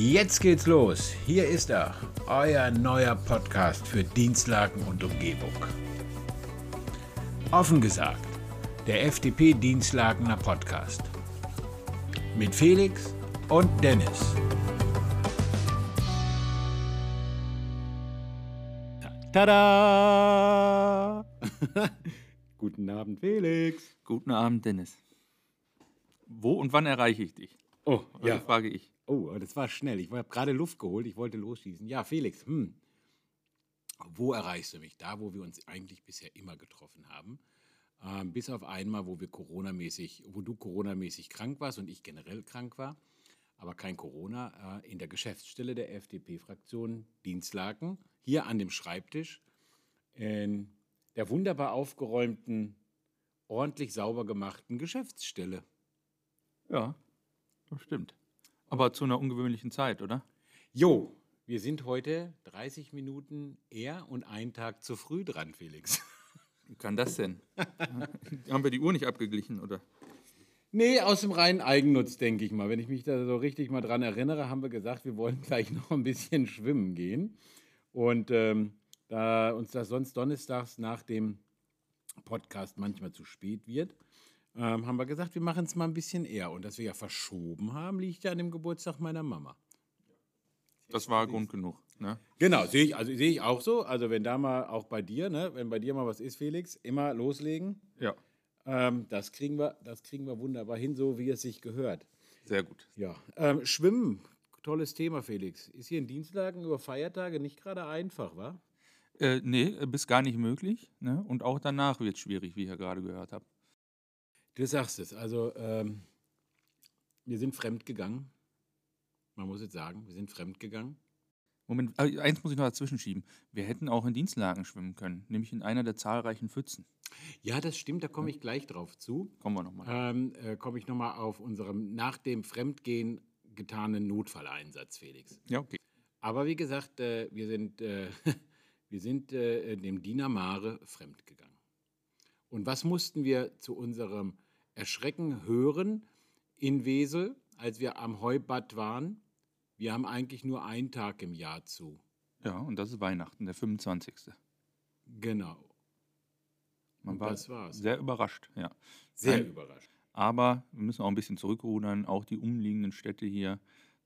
Jetzt geht's los. Hier ist er, euer neuer Podcast für Dienstlagen und Umgebung. Offen gesagt, der FDP Dienstlagener Podcast. Mit Felix und Dennis. Tada! Guten Abend, Felix. Guten Abend, Dennis. Wo und wann erreiche ich dich? Oh, ja. frage ich. Oh, das war schnell. Ich habe gerade Luft geholt. Ich wollte losschießen. Ja, Felix, hm. Wo erreichst du mich? Da, wo wir uns eigentlich bisher immer getroffen haben. Ähm, bis auf einmal, wo wir Corona-mäßig, wo du Corona-mäßig krank warst und ich generell krank war, aber kein Corona, äh, in der Geschäftsstelle der FDP-Fraktion Dienstlaken, hier an dem Schreibtisch, in der wunderbar aufgeräumten, ordentlich sauber gemachten Geschäftsstelle. Ja, das stimmt. Aber zu einer ungewöhnlichen Zeit, oder? Jo, wir sind heute 30 Minuten eher und einen Tag zu früh dran, Felix. Wie kann das denn? Haben wir die Uhr nicht abgeglichen, oder? Nee, aus dem reinen Eigennutz, denke ich mal. Wenn ich mich da so richtig mal dran erinnere, haben wir gesagt, wir wollen gleich noch ein bisschen schwimmen gehen. Und ähm, da uns das sonst donnerstags nach dem Podcast manchmal zu spät wird, ähm, haben wir gesagt, wir machen es mal ein bisschen eher. Und dass wir ja verschoben haben, liegt ja an dem Geburtstag meiner Mama. Das war Grund genug. Ne? Genau, sehe ich, also sehe ich auch so. Also wenn da mal auch bei dir, ne, wenn bei dir mal was ist, Felix, immer loslegen. Ja. Ähm, das kriegen wir, das kriegen wir wunderbar hin, so wie es sich gehört. Sehr gut. Ja. Ähm, Schwimmen, tolles Thema, Felix. Ist hier in Dienstlagen über Feiertage nicht gerade einfach, wa? Äh, nee, bis gar nicht möglich. Ne? Und auch danach wird es schwierig, wie ich ja gerade gehört habe. Du sagst es. Also, ähm, wir sind fremd gegangen. Man muss jetzt sagen, wir sind fremd gegangen. Moment, äh, eins muss ich noch dazwischen schieben. Wir hätten auch in Dienstlagen schwimmen können, nämlich in einer der zahlreichen Pfützen. Ja, das stimmt, da komme ich gleich drauf zu. Kommen wir nochmal. Ähm, äh, komme ich nochmal auf unserem nach dem Fremdgehen getanen Notfalleinsatz, Felix. Ja, okay. Aber wie gesagt, äh, wir sind, äh, wir sind äh, dem Diener Mare fremd gegangen. Und was mussten wir zu unserem Erschrecken hören in Wesel, als wir am Heubad waren? Wir haben eigentlich nur einen Tag im Jahr zu. Ja, und das ist Weihnachten, der 25. Genau. Man Und war das war's. sehr überrascht, ja. Sehr Nein, überrascht. Aber wir müssen auch ein bisschen zurückrudern. Auch die umliegenden Städte hier,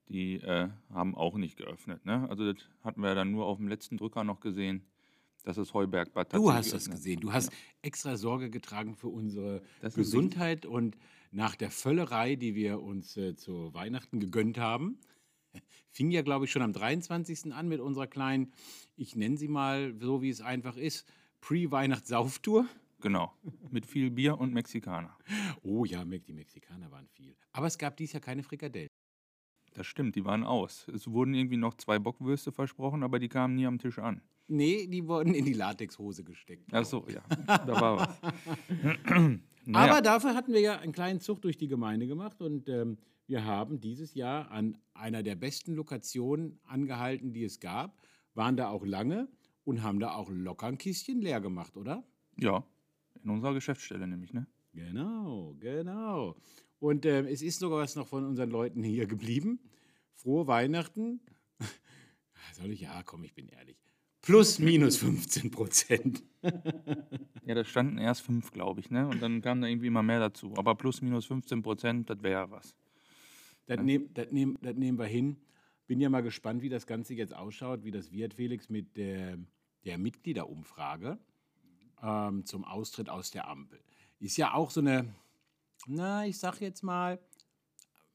die äh, haben auch nicht geöffnet. Ne? Also das hatten wir ja dann nur auf dem letzten Drücker noch gesehen, das Heubergbad Du tatsächlich hast das gesehen. Du hast extra Sorge getragen für unsere ist Gesundheit und nach der Völlerei, die wir uns äh, zu Weihnachten gegönnt haben, fing ja, glaube ich, schon am 23. an mit unserer kleinen, ich nenne sie mal so, wie es einfach ist, Pre-Weihnachts-Sauftour. Genau, mit viel Bier und Mexikaner. Oh ja, die Mexikaner waren viel. Aber es gab dies Jahr keine Frikadellen. Das stimmt, die waren aus. Es wurden irgendwie noch zwei Bockwürste versprochen, aber die kamen nie am Tisch an. Nee, die wurden in die Latexhose gesteckt. Ach so, ja, da war was. Aber naja, dafür hatten wir ja einen kleinen Zug durch die Gemeinde gemacht und ähm, wir haben dieses Jahr an einer der besten Lokationen angehalten, die es gab, waren da auch lange und haben da auch locker ein Kistchen leer gemacht, oder? ja, in unserer Geschäftsstelle nämlich, ne? Genau, genau. Und ähm, es ist sogar was noch von unseren Leuten hier geblieben. Frohe Weihnachten. Soll ich? Ja, komm, ich bin ehrlich. Plus, minus 15 Prozent. Ja, da standen erst fünf, glaube ich, ne? Und dann kam da irgendwie immer mehr dazu. Aber plus minus 15 Prozent, das wäre ja was. Das, nehm, das, nehm, das nehmen wir hin. Bin ja mal gespannt, wie das Ganze jetzt ausschaut, wie das wird, Felix, mit der, der Mitgliederumfrage ähm, zum Austritt aus der Ampel. Ist ja auch so eine, na, ich sag jetzt mal,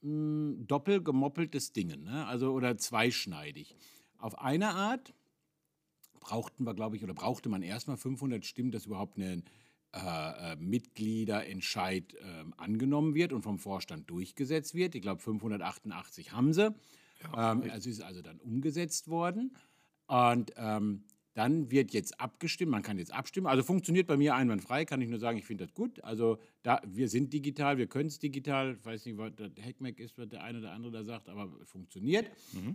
mh, doppelt gemoppeltes Ding, ne? also oder zweischneidig. Auf eine Art brauchten wir, glaube ich, oder brauchte man erstmal 500 Stimmen, dass überhaupt ein äh, äh, Mitgliederentscheid ähm, angenommen wird und vom Vorstand durchgesetzt wird. Ich glaube, 588 haben sie. ähm, es ist also dann umgesetzt worden. Und ähm, dann wird jetzt abgestimmt, man kann jetzt abstimmen. Also funktioniert bei mir einwandfrei, kann ich nur sagen, ich finde das gut. Also da, wir sind digital, wir können es digital. Ich weiß nicht, was der Hackmack ist, was der eine oder andere da sagt, aber funktioniert.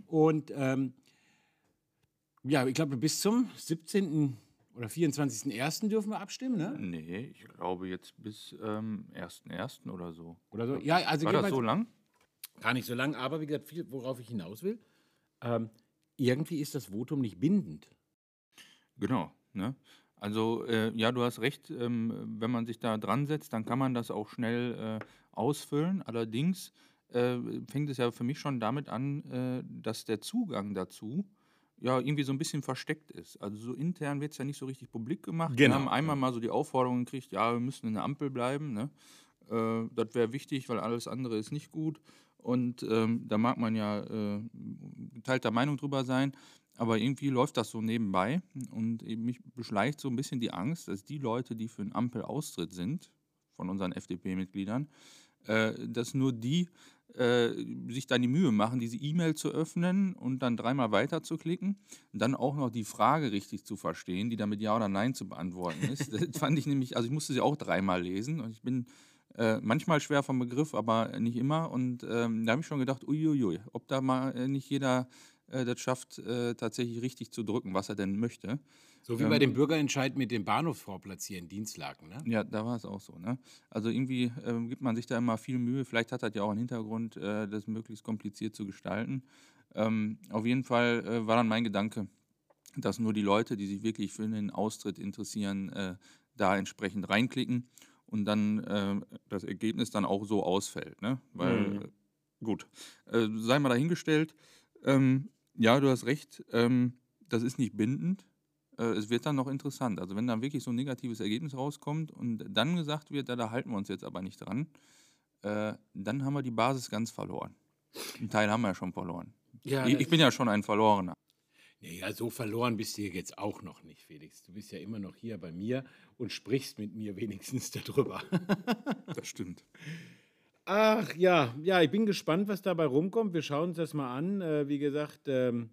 Und ähm, ja, ich glaube, bis zum 17. oder 24.01. dürfen wir abstimmen, ne? Nee, ich glaube jetzt bis ähm, 1.1. oder so. Oder so. Ja, also War das so lang? Gar nicht so lang, aber wie gesagt, viel, worauf ich hinaus will. Ähm, irgendwie ist das Votum nicht bindend. Genau. Ne? Also äh, ja, du hast recht, ähm, wenn man sich da dran setzt, dann kann man das auch schnell äh, ausfüllen. Allerdings äh, fängt es ja für mich schon damit an, äh, dass der Zugang dazu ja irgendwie so ein bisschen versteckt ist. Also so intern wird es ja nicht so richtig publik gemacht. Wir Genau, haben einmal mal so die Aufforderung gekriegt, ja, wir müssen in der Ampel bleiben. Ne? Äh, das wäre wichtig, weil alles andere ist nicht gut. Und ähm, da mag man ja äh, geteilter Meinung drüber sein. Aber irgendwie läuft das so nebenbei. Und mich beschleicht so ein bisschen die Angst, dass die Leute, die für einen Ampelaustritt sind, von unseren FDP-Mitgliedern, äh, dass nur die äh, sich dann die Mühe machen, diese E-Mail zu öffnen und dann dreimal weiter zu klicken. Und dann auch noch die Frage richtig zu verstehen, die dann mit Ja oder Nein zu beantworten ist. Das fand ich nämlich, also ich musste sie auch dreimal lesen und ich bin äh, manchmal schwer vom Begriff, aber nicht immer. Und ähm, da habe ich schon gedacht, uiuiui, ob da mal äh, nicht jeder äh, das schafft, äh, tatsächlich richtig zu drücken, was er denn möchte. So wie Ähm, bei dem Bürgerentscheid mit dem Bahnhofsvorplatz hier in Dienstlaken. Ne? Ja, da war es auch so. Ne? Also irgendwie ähm, gibt man sich da immer viel Mühe. Vielleicht hat das ja auch einen Hintergrund, äh, das möglichst kompliziert zu gestalten. Ähm, auf jeden Fall äh, war dann mein Gedanke, dass nur die Leute, die sich wirklich für den Austritt interessieren, äh, da entsprechend reinklicken und dann äh, das Ergebnis dann auch so ausfällt. Ne? Weil, Mhm. äh, gut, äh, sei mal dahingestellt. Ähm, ja, du hast recht, ähm, das ist nicht bindend. Äh, es wird dann noch interessant. Also wenn dann wirklich so ein negatives Ergebnis rauskommt und dann gesagt wird, ja, da halten wir uns jetzt aber nicht dran, äh, dann haben wir die Basis ganz verloren. Einen Teil haben wir ja schon verloren. Ja, ich, ich bin ja schon ein Verlorener. Naja, so verloren bist du jetzt auch noch nicht, Felix. Du bist ja immer noch hier bei mir und sprichst mit mir wenigstens darüber. Das stimmt. Ach ja, ja, ich bin gespannt, was dabei rumkommt. Wir schauen uns das mal an. Äh, wie gesagt, ähm,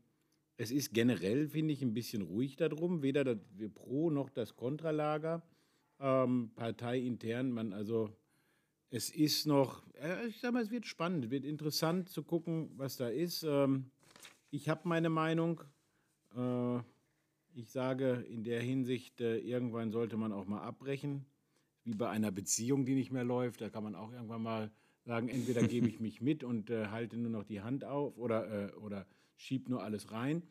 es ist generell, finde ich, ein bisschen ruhig darum. Weder das Pro noch das Kontralager. Ähm, parteiintern, man also, es ist noch, äh, ich sag mal, es wird spannend, wird interessant zu gucken, was da ist. Ähm, ich habe meine Meinung. Äh, ich sage in der Hinsicht, äh, irgendwann sollte man auch mal abbrechen wie bei einer Beziehung, die nicht mehr läuft. Da kann man auch irgendwann mal sagen, entweder gebe ich mich mit und halte nur noch die Hand auf oder, oder schieb nur alles rein.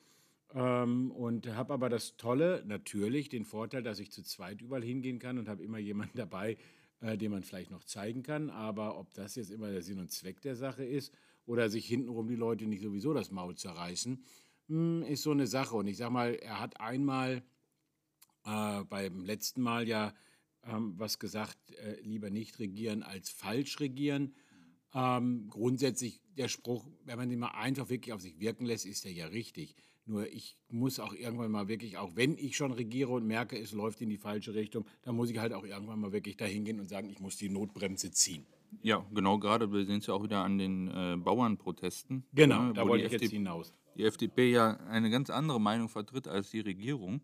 Ähm, und habe aber das Tolle, natürlich, den Vorteil, dass ich zu zweit überall hingehen kann und habe immer jemanden dabei, äh, den man vielleicht noch zeigen kann. Aber ob das jetzt immer der Sinn und Zweck der Sache ist oder sich hintenrum die Leute nicht sowieso das Maul zerreißen, mh, ist so eine Sache. Und ich sage mal, er hat einmal äh, beim letzten Mal ja ähm, was gesagt, äh, lieber nicht regieren als falsch regieren. Ähm, grundsätzlich der Spruch, wenn man den mal einfach wirklich auf sich wirken lässt, ist der ja richtig. Nur ich muss auch irgendwann mal wirklich, auch wenn ich schon regiere und merke, es läuft in die falsche Richtung, dann muss ich halt auch irgendwann mal wirklich dahin gehen und sagen, ich muss die Notbremse ziehen. Ja, genau, gerade wir sehen es ja auch wieder an den äh, Bauernprotesten. Genau, ne, da wo wollte ich jetzt FDP hinaus. die FDP ja eine ganz andere Meinung vertritt als die Regierung.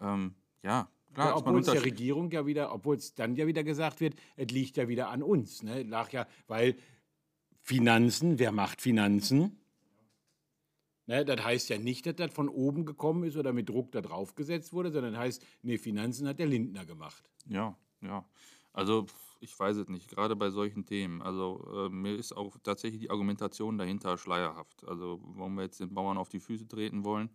Ähm, ja, klar, obwohl es der Regierung ja wieder, obwohl es dann ja wieder gesagt wird, es liegt ja wieder an uns. Ne? Lag ja, weil Finanzen, wer macht Finanzen? Ne, das heißt ja nicht, dass das von oben gekommen ist oder mit Druck da drauf gesetzt wurde, sondern das heißt, nee, Finanzen hat der Lindner gemacht. Ja, ja. Also ich weiß es nicht, gerade bei solchen Themen. Also äh, mir ist auch tatsächlich die Argumentation dahinter schleierhaft. Also warum wir jetzt den Bauern auf die Füße treten wollen.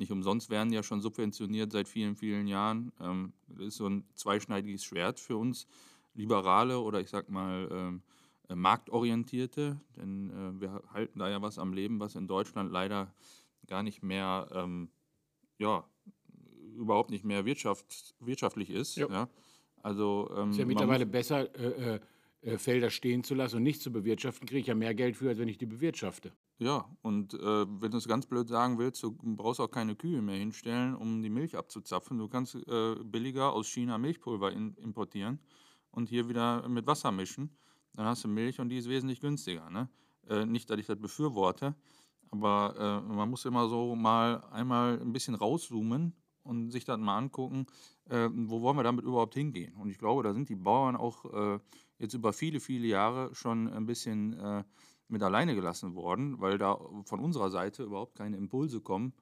Nicht umsonst werden ja schon subventioniert seit vielen, vielen Jahren. Ähm, das ist so ein zweischneidiges Schwert für uns Liberale oder ich sag mal ähm, äh, Marktorientierte. Denn äh, wir halten da ja was am Leben, was in Deutschland leider gar nicht mehr, ähm, ja, überhaupt nicht mehr wirtschaft, wirtschaftlich ist. Ja. Ja. Also ähm, Ist ja mittlerweile besser, äh, äh, äh, Felder stehen zu lassen und nicht zu bewirtschaften, kriege ich ja mehr Geld für, als wenn ich die bewirtschafte. Ja, und äh, wenn du es ganz blöd sagen willst, du brauchst auch keine Kühe mehr hinstellen, um die Milch abzuzapfen. Du kannst äh, billiger aus China Milchpulver in, importieren und hier wieder mit Wasser mischen. Dann hast du Milch und die ist wesentlich günstiger. Ne? Äh, nicht, dass ich das befürworte, aber äh, man muss immer so mal einmal ein bisschen rauszoomen und sich das mal angucken, äh, wo wollen wir damit überhaupt hingehen. Und ich glaube, da sind die Bauern auch äh, jetzt über viele, viele Jahre schon ein bisschen mit alleine gelassen worden, weil da von unserer Seite überhaupt keine Impulse kommen,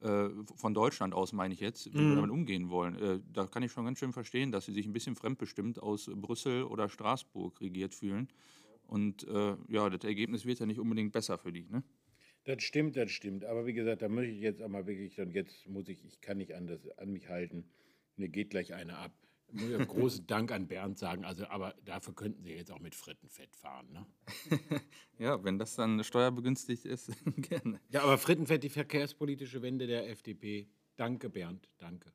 äh, von Deutschland aus meine ich jetzt, wie wir Mhm. damit umgehen wollen. Äh, da kann ich schon ganz schön verstehen, dass sie sich ein bisschen fremdbestimmt aus Brüssel oder Straßburg regiert fühlen. Und äh, ja, das Ergebnis wird ja nicht unbedingt besser für die. Ne? Das stimmt, das stimmt. Aber wie gesagt, da möchte ich jetzt auch mal wirklich, und jetzt muss ich, ich kann nicht anders an mich halten. Mir geht gleich eine ab. Ich muss ja großen Dank an Bernd sagen. Also, aber dafür könnten Sie jetzt auch mit Frittenfett fahren, ne? Ja, wenn das dann steuerbegünstigt ist, gerne. Ja, aber Frittenfett, die verkehrspolitische Wende der FDP. Danke, Bernd, danke.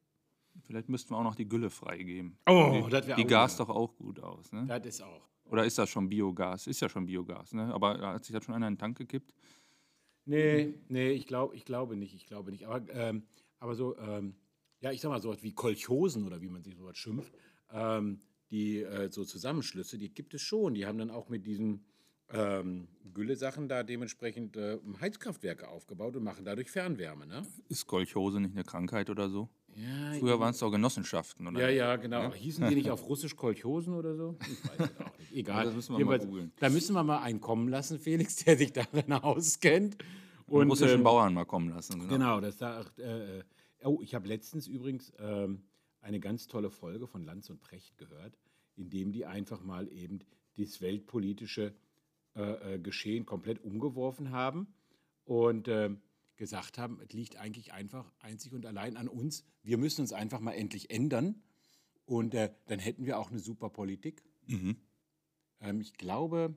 Vielleicht müssten wir auch noch die Gülle freigeben. Oh, die, das wär Die Gas doch auch gut aus, ne? Das ist auch. Oder ist das schon Biogas? Ist ja schon Biogas, ne? Aber hat sich das schon einer in den Tank gekippt? Nee, nee, ich, glaub, ich glaube nicht, ich glaube nicht. Aber, ähm, aber so, ähm, ja, ich sag mal, so was wie Kolchosen oder wie man sich sowas schimpft, ähm, die äh, so Zusammenschlüsse, die gibt es schon. Die haben dann auch mit diesen ähm, Gülle-Sachen da dementsprechend äh, Heizkraftwerke aufgebaut und machen dadurch Fernwärme, ne? Ist Kolchose nicht eine Krankheit oder so? Ja, Früher waren es doch Genossenschaften, oder? Ja, ja, genau. Hießen die nicht auf Russisch Kolchosen oder so? Ich weiß es auch nicht. Egal. Das müssen wir mal googeln. Da müssen wir mal einen kommen lassen, Felix, der sich darin auskennt. Und russischen ähm, Bauern mal kommen lassen. Genau. Genau, das sagt. Äh, äh, oh, ich habe letztens übrigens ähm, eine ganz tolle Folge von Lanz und Precht gehört, in dem die einfach mal eben das weltpolitische äh, äh, Geschehen komplett umgeworfen haben und ähm, gesagt haben, es liegt eigentlich einfach einzig und allein an uns. Wir müssen uns einfach mal endlich ändern und äh, dann hätten wir auch eine super Politik. Mhm. Ähm, ich glaube,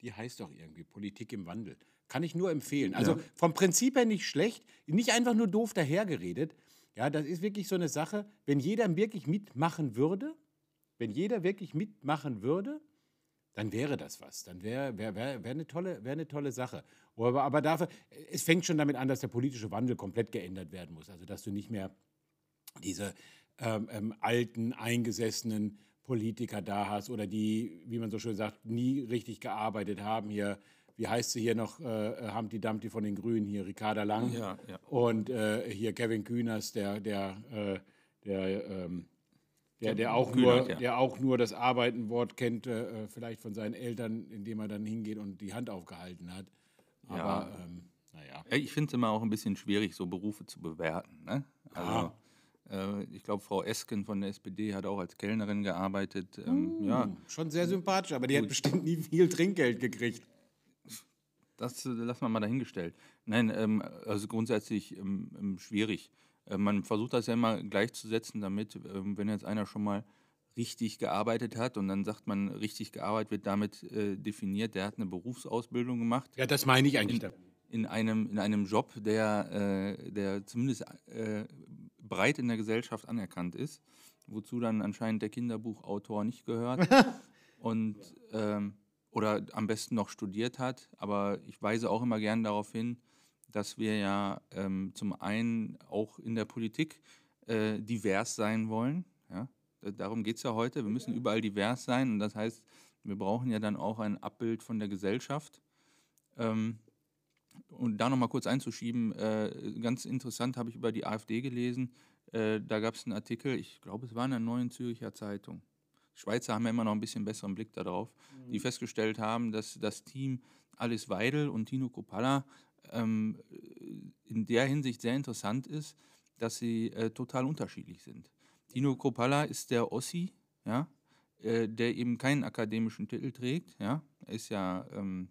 die heißt doch irgendwie Politik im Wandel. Kann ich nur empfehlen. Also Ja. vom Prinzip her nicht schlecht, nicht einfach nur doof dahergeredet. Ja, das ist wirklich so eine Sache, wenn jeder wirklich mitmachen würde, wenn jeder wirklich mitmachen würde, dann wäre das was. Dann wäre wär, wär, wär eine, tolle, wär eine tolle Sache. Aber, aber dafür, es fängt schon damit an, dass der politische Wandel komplett geändert werden muss. Also, dass du nicht mehr diese ähm, ähm, alten, eingesessenen Politiker da hast oder die, wie man so schön sagt, nie richtig gearbeitet haben. Hier, wie heißt sie hier noch, äh, Humpty Dumpty von den Grünen, hier Ricarda Lang. Ja, ja. Und äh, hier Kevin Kühners, der, der, äh, der, ähm, der, der, auch Kühnert, nur, ja. der auch nur das Arbeitenwort kennt, äh, vielleicht von seinen Eltern, indem er dann hingeht und die Hand aufgehalten hat. Aber, Ja. ähm, naja. Ja, ich finde es immer auch ein bisschen schwierig, so Berufe zu bewerten. Ne? Also, äh, ich glaube, Frau Esken von der SPD hat auch als Kellnerin gearbeitet. Ähm, Ja, Schon sehr sympathisch, aber die hat bestimmt nie viel Trinkgeld gekriegt. Das äh, lassen wir mal dahingestellt. Nein, ähm, also grundsätzlich ähm, ähm, schwierig. Äh, man versucht das ja immer gleichzusetzen damit, ähm, wenn jetzt einer schon mal richtig gearbeitet hat und dann sagt man, richtig gearbeitet wird damit äh, definiert, der hat eine Berufsausbildung gemacht. Ja, das meine ich eigentlich. da- in einem, in einem Job, der, äh, der zumindest äh, breit in der Gesellschaft anerkannt ist, wozu dann anscheinend der Kinderbuchautor nicht gehört und ähm, oder am besten noch studiert hat. Aber ich weise auch immer gern darauf hin, dass wir ja ähm, zum einen auch in der Politik äh, divers sein wollen. Ja? Da- Darum geht es ja heute. Wir müssen überall divers sein und das heißt, wir brauchen ja dann auch ein Abbild von der Gesellschaft. Ähm, und da nochmal kurz einzuschieben, äh, ganz interessant habe ich über die AfD gelesen. Äh, da gab es einen Artikel, ich glaube, es war in der Neuen Zürcher Zeitung. Schweizer haben ja immer noch ein bisschen besseren Blick darauf, die festgestellt haben, dass das Team Alice Weidel und Tino Kropalla ähm, in der Hinsicht sehr interessant ist, dass sie äh, total unterschiedlich sind. Tino Kropalla ist der Ossi, ja, äh, der eben keinen akademischen Titel trägt. Ja. Er ist ja ähm,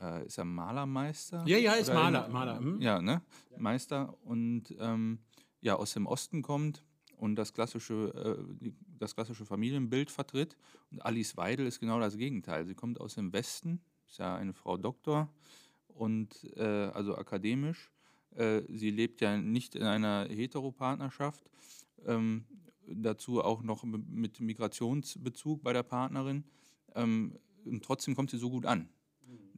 äh, ist er Malermeister? Ja, ja, ist Maler, Maler, hm. Ja, ne? Meister und ähm, ja, aus dem Osten kommt und das klassische, äh, das klassische Familienbild vertritt. Und Alice Weidel ist genau das Gegenteil. Sie kommt aus dem Westen, ist ja eine Frau Doktor und äh, also akademisch. Äh, sie lebt ja nicht in einer Heteropartnerschaft. Ähm, dazu auch noch mit Migrationsbezug bei der Partnerin. Ähm, und trotzdem kommt sie so gut an.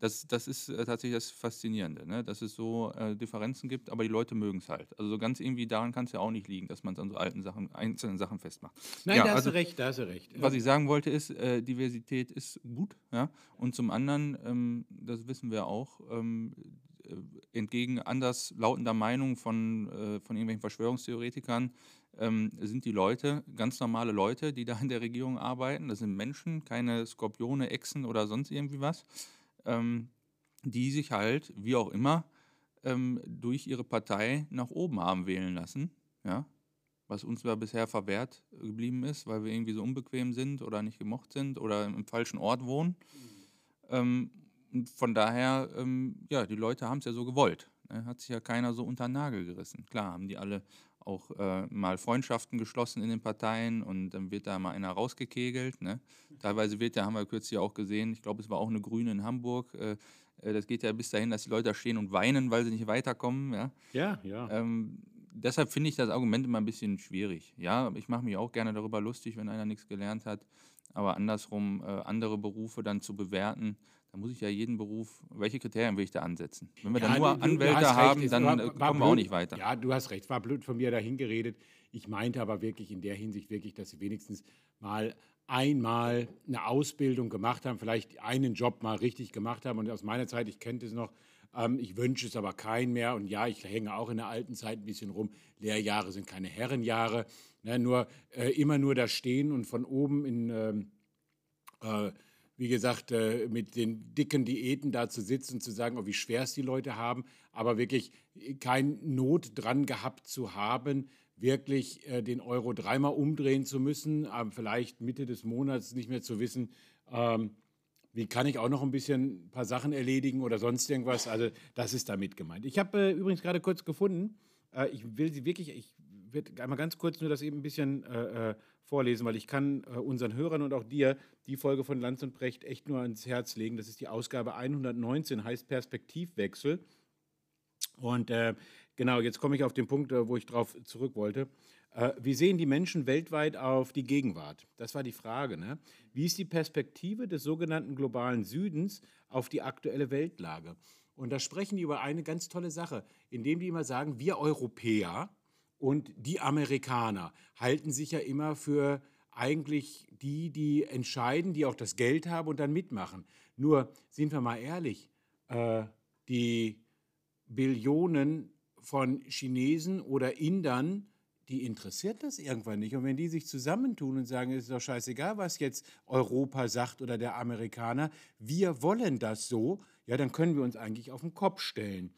Das, das ist äh, tatsächlich das Faszinierende, ne? dass es so äh, Differenzen gibt, aber die Leute mögen es halt. Also so ganz irgendwie daran kann es ja auch nicht liegen, dass man es an so alten Sachen, einzelnen Sachen festmacht. Nein, Ja, da hast also- du recht, da hast du recht. Was ich sagen wollte ist, äh, Diversität ist gut, ja. Und zum anderen, ähm, das wissen wir auch, ähm, äh, entgegen anders lautender Meinung von, äh, von irgendwelchen Verschwörungstheoretikern, ähm, sind die Leute ganz normale Leute, die da in der Regierung arbeiten. Das sind Menschen, keine Skorpione, Echsen oder sonst irgendwie was, ähm, die sich halt, wie auch immer, ähm, durch ihre Partei nach oben haben wählen lassen, ja was uns ja bisher verwehrt geblieben ist, weil wir irgendwie so unbequem sind oder nicht gemocht sind oder im falschen Ort wohnen. Ähm, Und von daher, ähm, ja, die Leute haben es ja so gewollt. Ne? Hat sich ja keiner so unter den Nagel gerissen. Klar haben die alle auch äh, mal Freundschaften geschlossen in den Parteien und dann wird da mal einer rausgekegelt. Ne? Teilweise wird ja, haben wir kürzlich auch gesehen, ich glaube, es war auch eine Grüne in Hamburg. Äh, äh, das geht ja bis dahin, dass die Leute da stehen und weinen, weil sie nicht weiterkommen. Ja, Ja, ja. ähm, deshalb finde ich das Argument immer ein bisschen schwierig. Ja, ich mache mich auch gerne darüber lustig, wenn einer nichts gelernt hat. Aber andersrum, äh, andere Berufe dann zu bewerten, da muss ich ja jeden Beruf, welche Kriterien will ich da ansetzen? Wenn wir Ja, dann nur du- du Anwälte recht, haben, es dann war- äh, war kommen wir auch nicht weiter. Ja, du hast recht, war blöd von mir dahin geredet. Ich meinte aber wirklich in der Hinsicht wirklich, dass sie wenigstens mal einmal eine Ausbildung gemacht haben, vielleicht einen Job mal richtig gemacht haben. Und aus meiner Zeit, ich kenne das noch, ähm, ich wünsche es aber keinen mehr. Und ja, ich hänge auch in der alten Zeit ein bisschen rum. Lehrjahre sind keine Herrenjahre. Ne, nur äh, immer nur da stehen und von oben in ähm, äh, wie gesagt, äh, mit den dicken Diäten da zu sitzen, zu sagen, oh, wie schwer es die Leute haben, aber wirklich kein Not dran gehabt zu haben, wirklich äh, den Euro dreimal umdrehen zu müssen, aber vielleicht Mitte des Monats nicht mehr zu wissen, ähm, wie kann ich auch noch ein bisschen ein paar Sachen erledigen oder sonst irgendwas. Also das ist damit gemeint. Ich habe äh, übrigens gerade kurz gefunden, äh, ich will sie wirklich, ich werde einmal ganz kurz nur das eben ein bisschen äh, äh, vorlesen, weil ich kann äh, unseren Hörern und auch dir die Folge von Lanz und Brecht echt nur ans Herz legen. Das ist die Ausgabe 119, heißt Perspektivwechsel. Und äh, genau, jetzt komme ich auf den Punkt, äh, wo ich drauf zurück wollte. Äh, wie sehen die Menschen weltweit auf die Gegenwart? Das war die Frage. Ne? Wie ist die Perspektive des sogenannten globalen Südens auf die aktuelle Weltlage? Und da sprechen die über eine ganz tolle Sache, indem die immer sagen, wir Europäer und die Amerikaner halten sich ja immer für eigentlich die, die entscheiden, die auch das Geld haben und dann mitmachen. Nur, sind wir mal ehrlich, äh, die Billionen von Chinesen oder Indern, die interessiert das irgendwann nicht. Und wenn die sich zusammentun und sagen, es ist doch scheißegal, was jetzt Europa sagt oder der Amerikaner, wir wollen das so, ja, dann können wir uns eigentlich auf den Kopf stellen.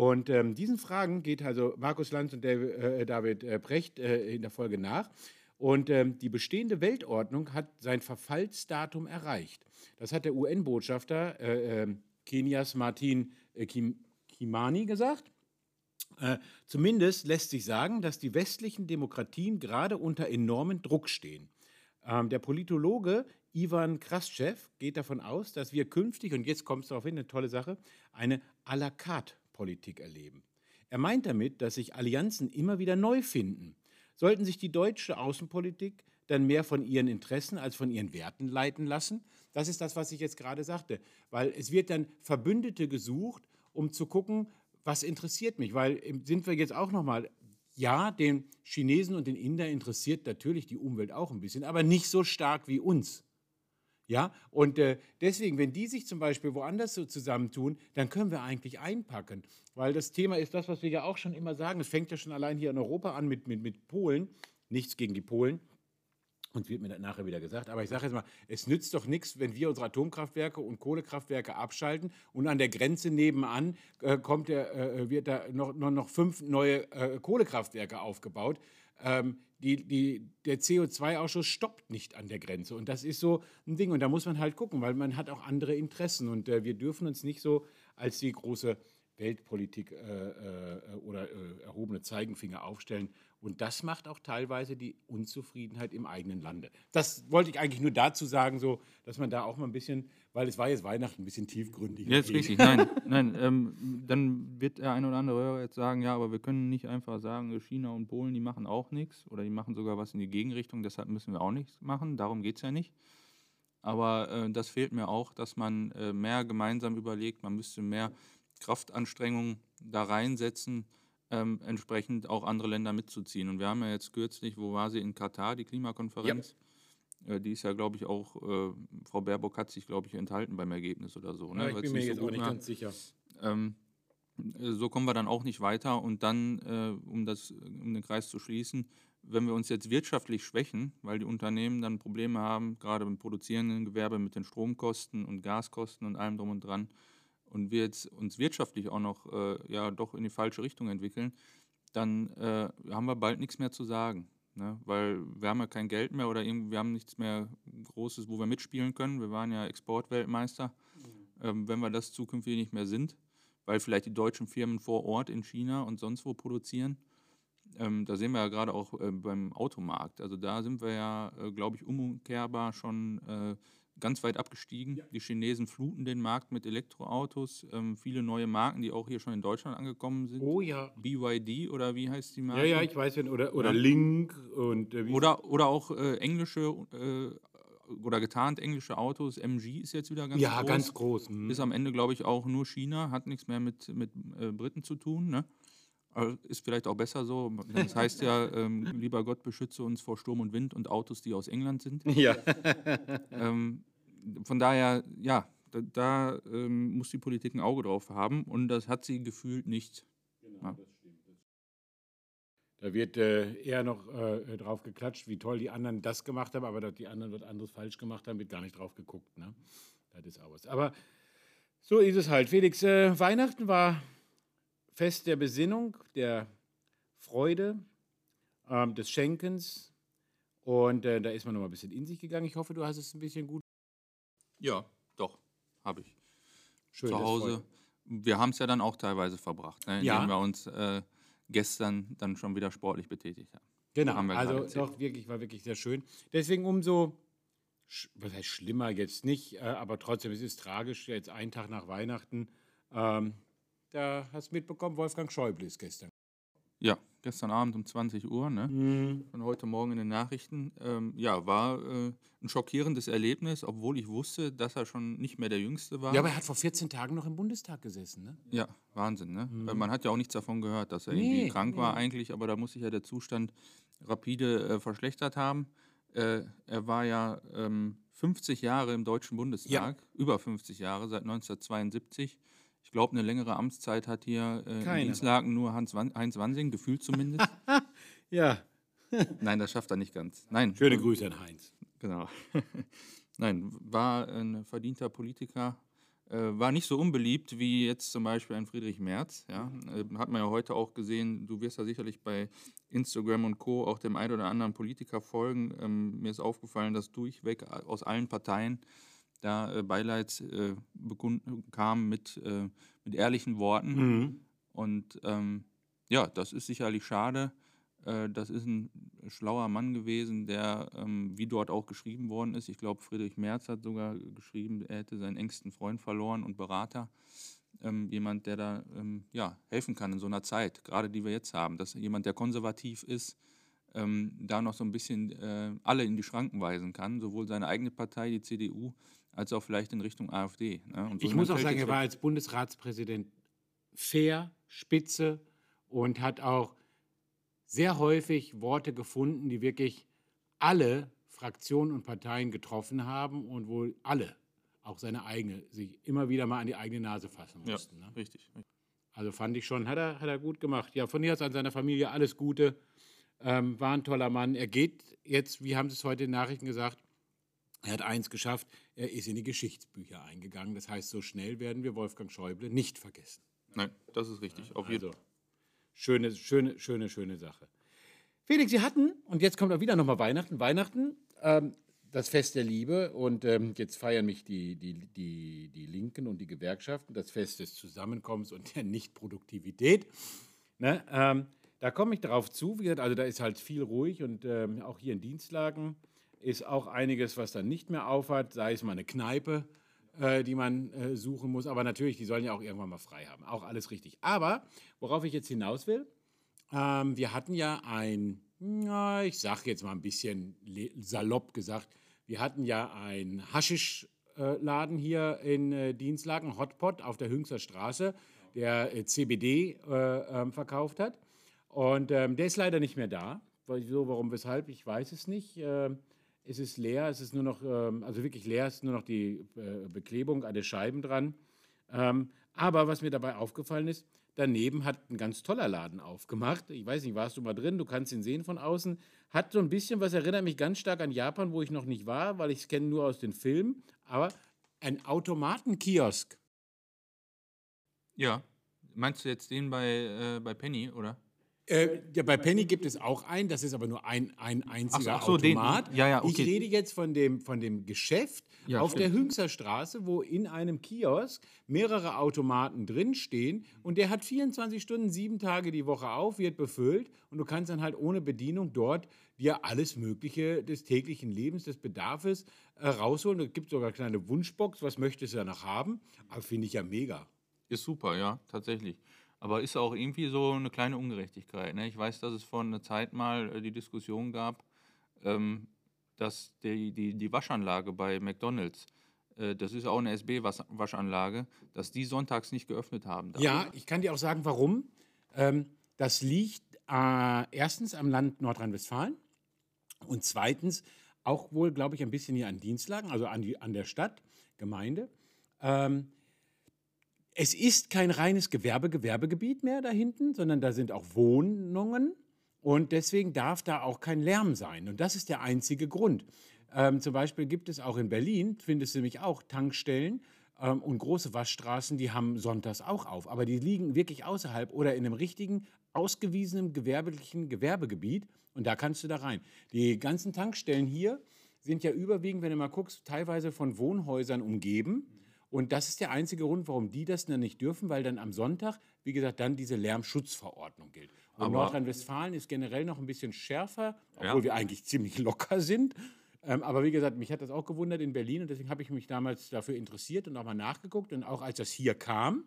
Und ähm, diesen Fragen geht also Markus Lanz und David, äh, David äh, Brecht äh, in der Folge nach. Und ähm, die bestehende Weltordnung hat sein Verfallsdatum erreicht. Das hat der UN-Botschafter äh, äh, Kenias Martin äh, Kim, Kimani gesagt. Zumindest lässt sich sagen, dass die westlichen Demokratien gerade unter enormen Druck stehen. Ähm, der Politologe Ivan Kraschew geht davon aus, dass wir künftig, und jetzt kommt es darauf hin, eine tolle Sache, eine à la carte Politik erleben. Er meint damit, dass sich Allianzen immer wieder neu finden. Sollten sich die deutsche Außenpolitik dann mehr von ihren Interessen als von ihren Werten leiten lassen? Das ist das, was ich jetzt gerade sagte. Weil es wird dann Verbündete gesucht, um zu gucken, was interessiert mich. Weil ähm, sind wir jetzt auch nochmal, ja, den Chinesen und den Inder interessiert natürlich die Umwelt auch ein bisschen, aber nicht so stark wie uns. Ja, und äh, deswegen, wenn die sich zum Beispiel woanders so zusammentun, dann können wir eigentlich einpacken. Weil das Thema ist das, was wir ja auch schon immer sagen. Es fängt ja schon allein hier in Europa an mit, mit, mit Polen. Nichts gegen die Polen. Und wird mir nachher wieder gesagt. Aber ich sage jetzt mal, es nützt doch nichts, wenn wir unsere Atomkraftwerke und Kohlekraftwerke abschalten und an der Grenze nebenan äh, kommt der, äh, wird da noch, noch, noch fünf neue äh, Kohlekraftwerke aufgebaut. Ähm, die, die, der CO2-Ausschuss stoppt nicht an der Grenze. Und das ist so ein Ding. Und da muss man halt gucken, weil man hat auch andere Interessen. Und äh, wir dürfen uns nicht so als die große Weltpolitik äh, äh, oder äh, erhobene Zeigenfinger aufstellen. Und das macht auch teilweise die Unzufriedenheit im eigenen Lande. Das wollte ich eigentlich nur dazu sagen, so, dass man da auch mal ein bisschen, weil es war jetzt Weihnachten, ein bisschen tiefgründiger. Ja, ist richtig. Nein, nein ähm, dann wird der ein oder andere jetzt sagen, ja, aber wir können nicht einfach sagen, China und Polen, die machen auch nichts oder die machen sogar was in die Gegenrichtung, deshalb müssen wir auch nichts machen. Darum geht es ja nicht. Aber äh, das fehlt mir auch, dass man äh, mehr gemeinsam überlegt, man müsste mehr Kraftanstrengungen da reinsetzen, ähm, entsprechend auch andere Länder mitzuziehen. Und wir haben ja jetzt kürzlich, wo war sie in Katar, die Klimakonferenz? Äh, die ist ja, glaube ich, auch, äh, Frau Baerbock hat sich, glaube ich, enthalten beim Ergebnis oder so. Ne? Ja, ich Weil bin mir nicht so jetzt auch nicht ganz sicher. Ähm, äh, so kommen wir dann auch nicht weiter. Und dann, äh, um, das, um den Kreis zu schließen, wenn wir uns jetzt wirtschaftlich schwächen, weil die Unternehmen dann Probleme haben, gerade im produzierenden Gewerbe mit den Stromkosten und Gaskosten und allem drum und dran, und wir jetzt uns wirtschaftlich auch noch äh, ja doch in die falsche Richtung entwickeln, dann äh, haben wir bald nichts mehr zu sagen. Ne? Weil wir haben ja kein Geld mehr oder wir haben nichts mehr Großes, wo wir mitspielen können. Wir waren ja Exportweltmeister. ähm, wenn wir das zukünftig nicht mehr sind, weil vielleicht die deutschen Firmen vor Ort in China und sonst wo produzieren. Ähm, da sehen wir ja gerade auch äh, beim Automarkt. Also da sind wir ja, äh, glaube ich, umkehrbar schon äh, ganz weit abgestiegen. Die Chinesen fluten den Markt mit Elektroautos. Ähm, viele neue Marken, die auch hier schon in Deutschland angekommen sind. Oh ja. BYD oder wie heißt die Ja, Marke? ja, ich weiß, wenn, oder, oder Ja. Link und äh, Oder, oder auch äh, englische äh, oder getarnt englische Autos. MG ist jetzt wieder ganz ja, groß. ganz groß. hm. Ist am Ende, glaube ich, auch nur China, hat nichts mehr mit, mit äh, Briten zu tun. Ne? Ist vielleicht auch besser so. Das heißt ja, ähm, lieber Gott beschütze uns vor Sturm und Wind und Autos, die aus England sind. Ja. Ähm, von daher, ja, da, da ähm, muss die Politik ein Auge drauf haben und das hat sie gefühlt nicht. Ja. Da wird äh, eher noch äh, drauf geklatscht, wie toll die anderen das gemacht haben, aber dass die anderen was anderes falsch gemacht haben, wird gar nicht drauf geguckt. Ne? Das ist auch was. Aber so ist es halt. Felix, äh, Weihnachten war Fest der Besinnung, der Freude, ähm, des Schenkens. Und äh, da ist man noch mal ein bisschen in sich gegangen. Ich hoffe, du hast es ein bisschen gut. Ja, doch, habe ich. Schön, zu Hause. Wir haben es ja dann auch teilweise verbracht, ne, indem Ja. wir uns äh, gestern dann schon wieder sportlich betätigt haben. Genau, also doch wirklich, war wirklich sehr schön. Deswegen umso, was heißt schlimmer jetzt nicht, äh, aber trotzdem, es ist tragisch, jetzt einen Tag nach Weihnachten, ähm, da hast du mitbekommen, Wolfgang Schäuble ist gestern. Ja, gestern Abend um 20 Uhr, ne? Mhm. von heute Morgen in den Nachrichten. Ähm, ja, war äh, ein schockierendes Erlebnis, obwohl ich wusste, dass er schon nicht mehr der Jüngste war. Ja, aber er hat vor 14 Tagen noch im Bundestag gesessen, ne? Ja, Wahnsinn, ne? Weil man hat ja auch nichts davon gehört, dass er irgendwie Mhm. Nee, krank war nee. eigentlich, aber da muss sich ja der Zustand rapide äh, verschlechtert haben. Äh, er war ja ähm, 50 Jahre im Deutschen Bundestag, über 50 Jahre, seit 1972. Ich glaube, eine längere Amtszeit hat hier äh, in Keine. Dienstlaken nur Hans Wan Heinz Wansing, gefühlt zumindest. Ja. Nein, das schafft er nicht ganz. Nein. Schöne Grüße an Heinz. Genau. Nein, war ein verdienter Politiker, äh, war nicht so unbeliebt wie jetzt zum Beispiel ein Friedrich Merz. Ja? Äh, hat man ja heute auch gesehen, du wirst ja sicherlich bei Instagram und Co. auch dem einen oder anderen Politiker folgen. Ähm, mir ist aufgefallen, dass durchweg aus allen Parteien da äh, Beileidsbekundungen äh, bekund- kamen mit, äh, mit ehrlichen Worten. Mhm. Und ähm, ja, das ist sicherlich schade. Das ist ein schlauer Mann gewesen, der, ähm, wie dort auch geschrieben worden ist, ich glaube, Friedrich Merz hat sogar geschrieben, er hätte seinen engsten Freund verloren und Berater. Ähm, jemand, der da ähm, ja, helfen kann in so einer Zeit, gerade die wir jetzt haben. Dass jemand, der konservativ ist, da noch so ein bisschen alle in die Schranken weisen kann, sowohl seine eigene Partei, die CDU, als auch vielleicht in Richtung AfD. Ne? So Ich muss auch sagen, er war als Bundesratspräsident fair, spitze und hat auch sehr häufig Worte gefunden, die wirklich alle Fraktionen und Parteien getroffen haben und wo alle, auch seine eigene, sich immer wieder mal an die eigene Nase fassen ja, mussten. Ne? richtig. Also fand ich schon, hat er, hat er gut gemacht. Ja, von hier aus an seiner Familie alles Gute. Ähm, war ein toller Mann. Er geht jetzt, wie haben Sie es heute in den Nachrichten gesagt, er hat eins geschafft, er ist in die Geschichtsbücher eingegangen. Das heißt, so schnell werden wir Wolfgang Schäuble nicht vergessen. Nein, das ist richtig. Auf jeden Also, schöne, schöne, schöne, schöne Sache. Felix, Sie hatten, und jetzt kommt auch wieder nochmal Weihnachten, Weihnachten, ähm, das Fest der Liebe und ähm, jetzt feiern mich die, die, die, die Linken und die Gewerkschaften, das Fest des Zusammenkommens und der Nichtproduktivität. Ne? Ähm, da komme ich darauf zu, wie gesagt, also da ist halt viel ruhig und ähm, auch hier in Dienstlagen ist auch einiges, was dann nicht mehr aufhat, sei es mal eine Kneipe, äh, die man äh, suchen muss, aber natürlich, die sollen ja auch irgendwann mal frei haben, auch alles richtig. Aber worauf ich jetzt hinaus will, ähm, wir hatten ja ein, na, ich sage jetzt mal ein bisschen salopp gesagt, wir hatten ja einen Haschischladen hier in äh, Dienstlagen, Hotpot auf der Hüngster Straße, der äh, CBD äh, ähm, verkauft hat. Und ähm, der ist leider nicht mehr da. Wieso, warum, weshalb, ich weiß es nicht. Es ist leer, es ist nur noch, ähm, also wirklich leer, es ist nur noch die äh, Beklebung den Scheiben dran. Ähm, aber was mir dabei aufgefallen ist, daneben hat ein ganz toller Laden aufgemacht. Ich weiß nicht, warst du mal drin? Du kannst ihn sehen von außen. Hat so ein bisschen was, erinnert mich ganz stark an Japan, wo ich noch nicht war, weil ich es kenne nur aus den Filmen. Aber ein Automatenkiosk. Ja. Meinst du jetzt den bei, äh, bei Penny, oder? Äh, ja, bei Penny gibt es auch einen, das ist aber nur ein, ein einziger ach so, den- Automat. ja, ja, Ich okay. rede jetzt von dem, von dem Geschäft Ja, auf der stimmt. Hüngser Straße, wo in einem Kiosk mehrere Automaten drinstehen und der hat 24 Stunden, sieben Tage die Woche auf, wird befüllt und du kannst dann halt ohne Bedienung dort dir alles Mögliche des täglichen Lebens, des Bedarfs äh, rausholen. Es gibt sogar eine kleine Wunschbox, was möchtest du danach haben? Aber finde ich ja mega. Ist super, ja, tatsächlich. Aber ist auch irgendwie so eine kleine Ungerechtigkeit. Ne? Ich weiß, dass es vor einer Zeit mal äh, die Diskussion gab, ähm, dass die, die, die Waschanlage bei McDonalds, äh, das ist auch eine SB-Waschanlage, dass die sonntags nicht geöffnet haben. darf. Ja, ich kann dir auch sagen, warum. Ähm, das liegt äh, erstens am Land Nordrhein-Westfalen und zweitens auch wohl, glaube ich, ein bisschen hier an Dienstlagen, also an, die, an der Stadt, Gemeinde. Ähm, es ist kein reines Gewerbe-Gewerbegebiet mehr da hinten, sondern da sind auch Wohnungen und deswegen darf da auch kein Lärm sein. Und das ist der einzige Grund. Ähm, zum Beispiel gibt es auch in Berlin, findest du nämlich auch Tankstellen ähm, und große Waschstraßen, die haben sonntags auch auf. Aber die liegen wirklich außerhalb oder in einem richtigen, ausgewiesenen gewerblichen Gewerbegebiet. Und da kannst du da rein. Die ganzen Tankstellen hier sind ja überwiegend, wenn du mal guckst, teilweise von Wohnhäusern umgeben. Und das ist der einzige Grund, warum die das dann nicht dürfen, weil dann am Sonntag, wie gesagt, dann diese Lärmschutzverordnung gilt. Und Nordrhein-Westfalen ist generell noch ein bisschen schärfer, obwohl Ja. wir eigentlich ziemlich locker sind. Ähm, aber wie gesagt, mich hat das auch gewundert in Berlin und deswegen habe ich mich damals dafür interessiert und auch mal nachgeguckt. Und auch als das hier kam,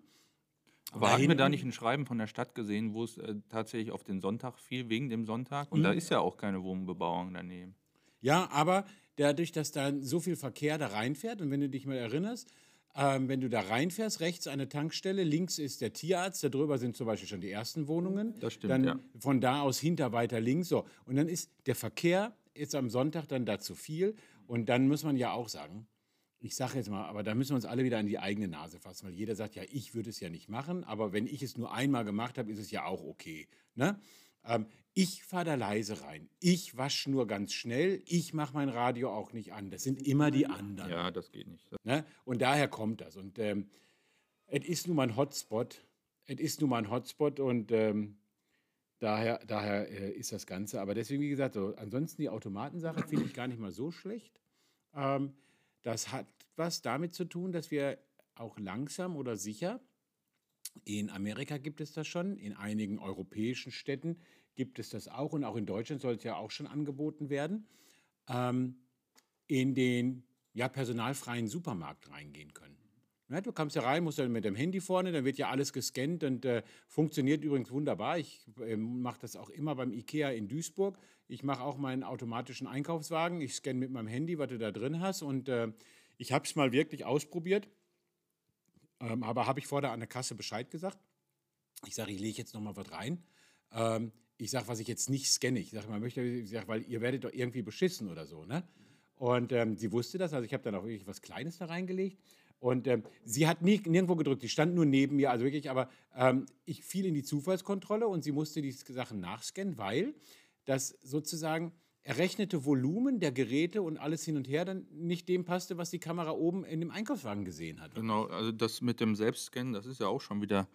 Aber hatten wir da nicht ein Schreiben von der Stadt gesehen, wo es äh, tatsächlich auf den Sonntag fiel, wegen dem Sonntag? Und da ist ja auch keine Wohnbebauung daneben. Ja, aber dadurch, dass da so viel Verkehr da reinfährt und wenn du dich mal erinnerst, ähm, wenn du da reinfährst, rechts eine Tankstelle, links ist der Tierarzt, darüber sind zum Beispiel schon die ersten Wohnungen. Das stimmt, Dann ja. von da aus hinter weiter links so. Und dann ist der Verkehr ist am Sonntag dann da zu viel. Und dann muss man ja auch sagen, ich sage jetzt mal, aber da müssen wir uns alle wieder an die eigene Nase fassen, weil jeder sagt, ja, ich würde es ja nicht machen, aber wenn ich es nur einmal gemacht habe, ist es ja auch okay. Ne? Ähm, ich fahre da leise rein. Ich wasche nur ganz schnell. Ich mache mein Radio auch nicht an. Das sind immer die anderen. Ja, das geht nicht. Ne? Und daher kommt das. Und ähm, es ist nun mal ein Hotspot. Es ist nun mal ein Hotspot und ähm, daher, daher äh, ist das Ganze. Aber deswegen, wie gesagt, so, ansonsten die Automatensache finde ich gar nicht mal so schlecht. Ähm, das hat was damit zu tun, dass wir auch langsam oder sicher, in Amerika gibt es das schon, in einigen europäischen Städten gibt es das auch und auch in Deutschland soll es ja auch schon angeboten werden, ähm, in den ja, personalfreien Supermarkt reingehen können. Ja, du kommst ja rein, musst dann mit dem Handy vorne, dann wird ja alles gescannt und äh, funktioniert übrigens wunderbar. Ich äh, mache das auch immer beim IKEA in Duisburg. Ich mache auch meinen automatischen Einkaufswagen. Ich scanne mit meinem Handy, was du da drin hast. Und äh, ich habe es mal wirklich ausprobiert. Ähm, aber habe ich vorher an der Kasse Bescheid gesagt. Ich sage, ich lege jetzt noch mal was rein. Ähm, ich sage, was ich jetzt nicht scanne. Ich sage, man möchte, ich sag, weil ihr werdet doch irgendwie beschissen oder so. Ne? Und ähm, sie wusste das. Also ich habe dann auch wirklich was Kleines da reingelegt. Und ähm, sie hat nie, nirgendwo gedrückt. Die stand nur neben mir. Also wirklich, aber ähm, ich fiel in die Zufallskontrolle und sie musste die Sachen nachscannen, weil das sozusagen errechnete Volumen der Geräte und alles hin und her dann nicht dem passte, was die Kamera oben in dem Einkaufswagen gesehen hat. Genau, also das mit dem Selbstscannen, das ist ja auch schon wieder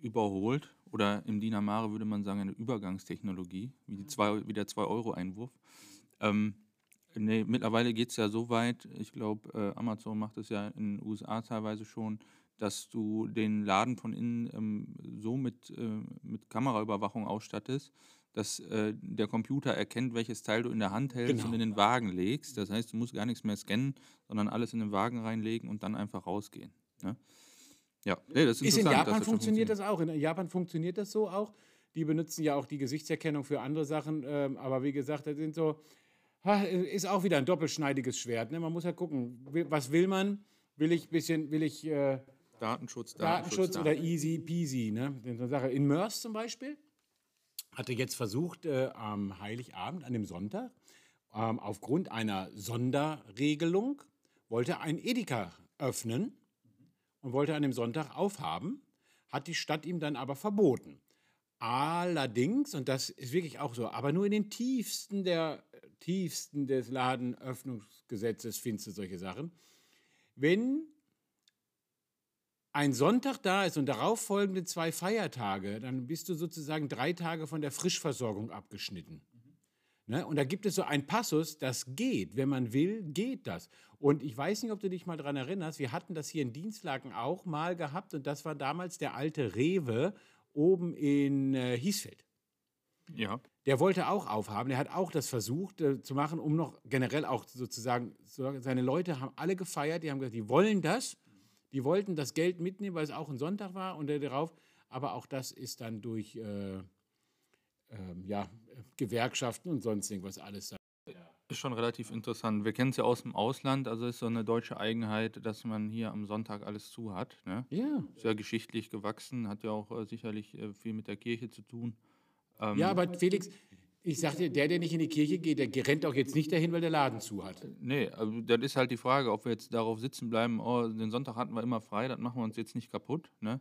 überholt. Oder im DIN Amare würde man sagen, eine Übergangstechnologie, wie, die zwei, wie der 2-Euro-Einwurf. Ähm, nee, mittlerweile geht es ja so weit, ich glaube, äh, Amazon macht es ja in den USA teilweise schon, dass du den Laden von innen ähm, so mit, äh, mit Kameraüberwachung ausstattest, dass äh, der Computer erkennt, welches Teil du in der Hand hältst Genau. und in den Wagen legst. Das heißt, du musst gar nichts mehr scannen, sondern alles in den Wagen reinlegen und dann einfach rausgehen. Ne? Ja, nee, das ist, Ist in Japan das funktioniert das auch. In Japan funktioniert das so auch. Die benutzen ja auch die Gesichtserkennung für andere Sachen. Ähm, aber wie gesagt, das sind so, ha, ist auch wieder ein doppelschneidiges Schwert. Ne? Man muss ja gucken, will- was will man? Will ich bisschen, will ich äh, Datenschutz, Datenschutz oder easy peasy? Ne? Sache. In Mörs zum Beispiel hatte jetzt versucht, äh, am Heiligabend, an dem Sonntag, ähm, aufgrund einer Sonderregelung, wollte ein Edeka öffnen und wollte an dem Sonntag aufhaben, hat die Stadt ihm dann aber verboten. Allerdings, und das ist wirklich auch so, aber nur in den tiefsten der tiefsten des Ladenöffnungsgesetzes findest du solche Sachen. Wenn ein Sonntag da ist und darauf folgende zwei Feiertage, dann bist du sozusagen drei Tage von der Frischversorgung abgeschnitten. Ne? Und da gibt es so einen Passus, das geht. Wenn man will, geht das. Und ich weiß nicht, ob du dich mal daran erinnerst, wir hatten das hier in Dienstlaken auch mal gehabt und das war damals der alte Rewe oben in äh, Hiesfeld. Ja. Der wollte auch aufhaben, der hat auch das versucht äh, zu machen, um noch generell auch sozusagen, so, seine Leute haben alle gefeiert, die haben gesagt, die wollen das, die wollten das Geld mitnehmen, weil es auch ein Sonntag war und darauf, aber auch das ist dann durch äh, ähm, ja, Gewerkschaften und sonst irgendwas alles. da- Ist schon relativ interessant. Wir kennen es ja aus dem Ausland, also ist so eine deutsche Eigenheit, dass man hier am Sonntag alles zu hat. Ne? Ja. Ist ja geschichtlich gewachsen, hat ja auch äh, sicherlich äh, viel mit der Kirche zu tun. Ähm, Ja, aber Felix, ich sagte, der, der nicht in die Kirche geht, der rennt auch jetzt nicht dahin, weil der Laden zu hat. Nee, also das ist halt die Frage, ob wir jetzt darauf sitzen bleiben, oh, den Sonntag hatten wir immer frei, das machen wir uns jetzt nicht kaputt. Ne?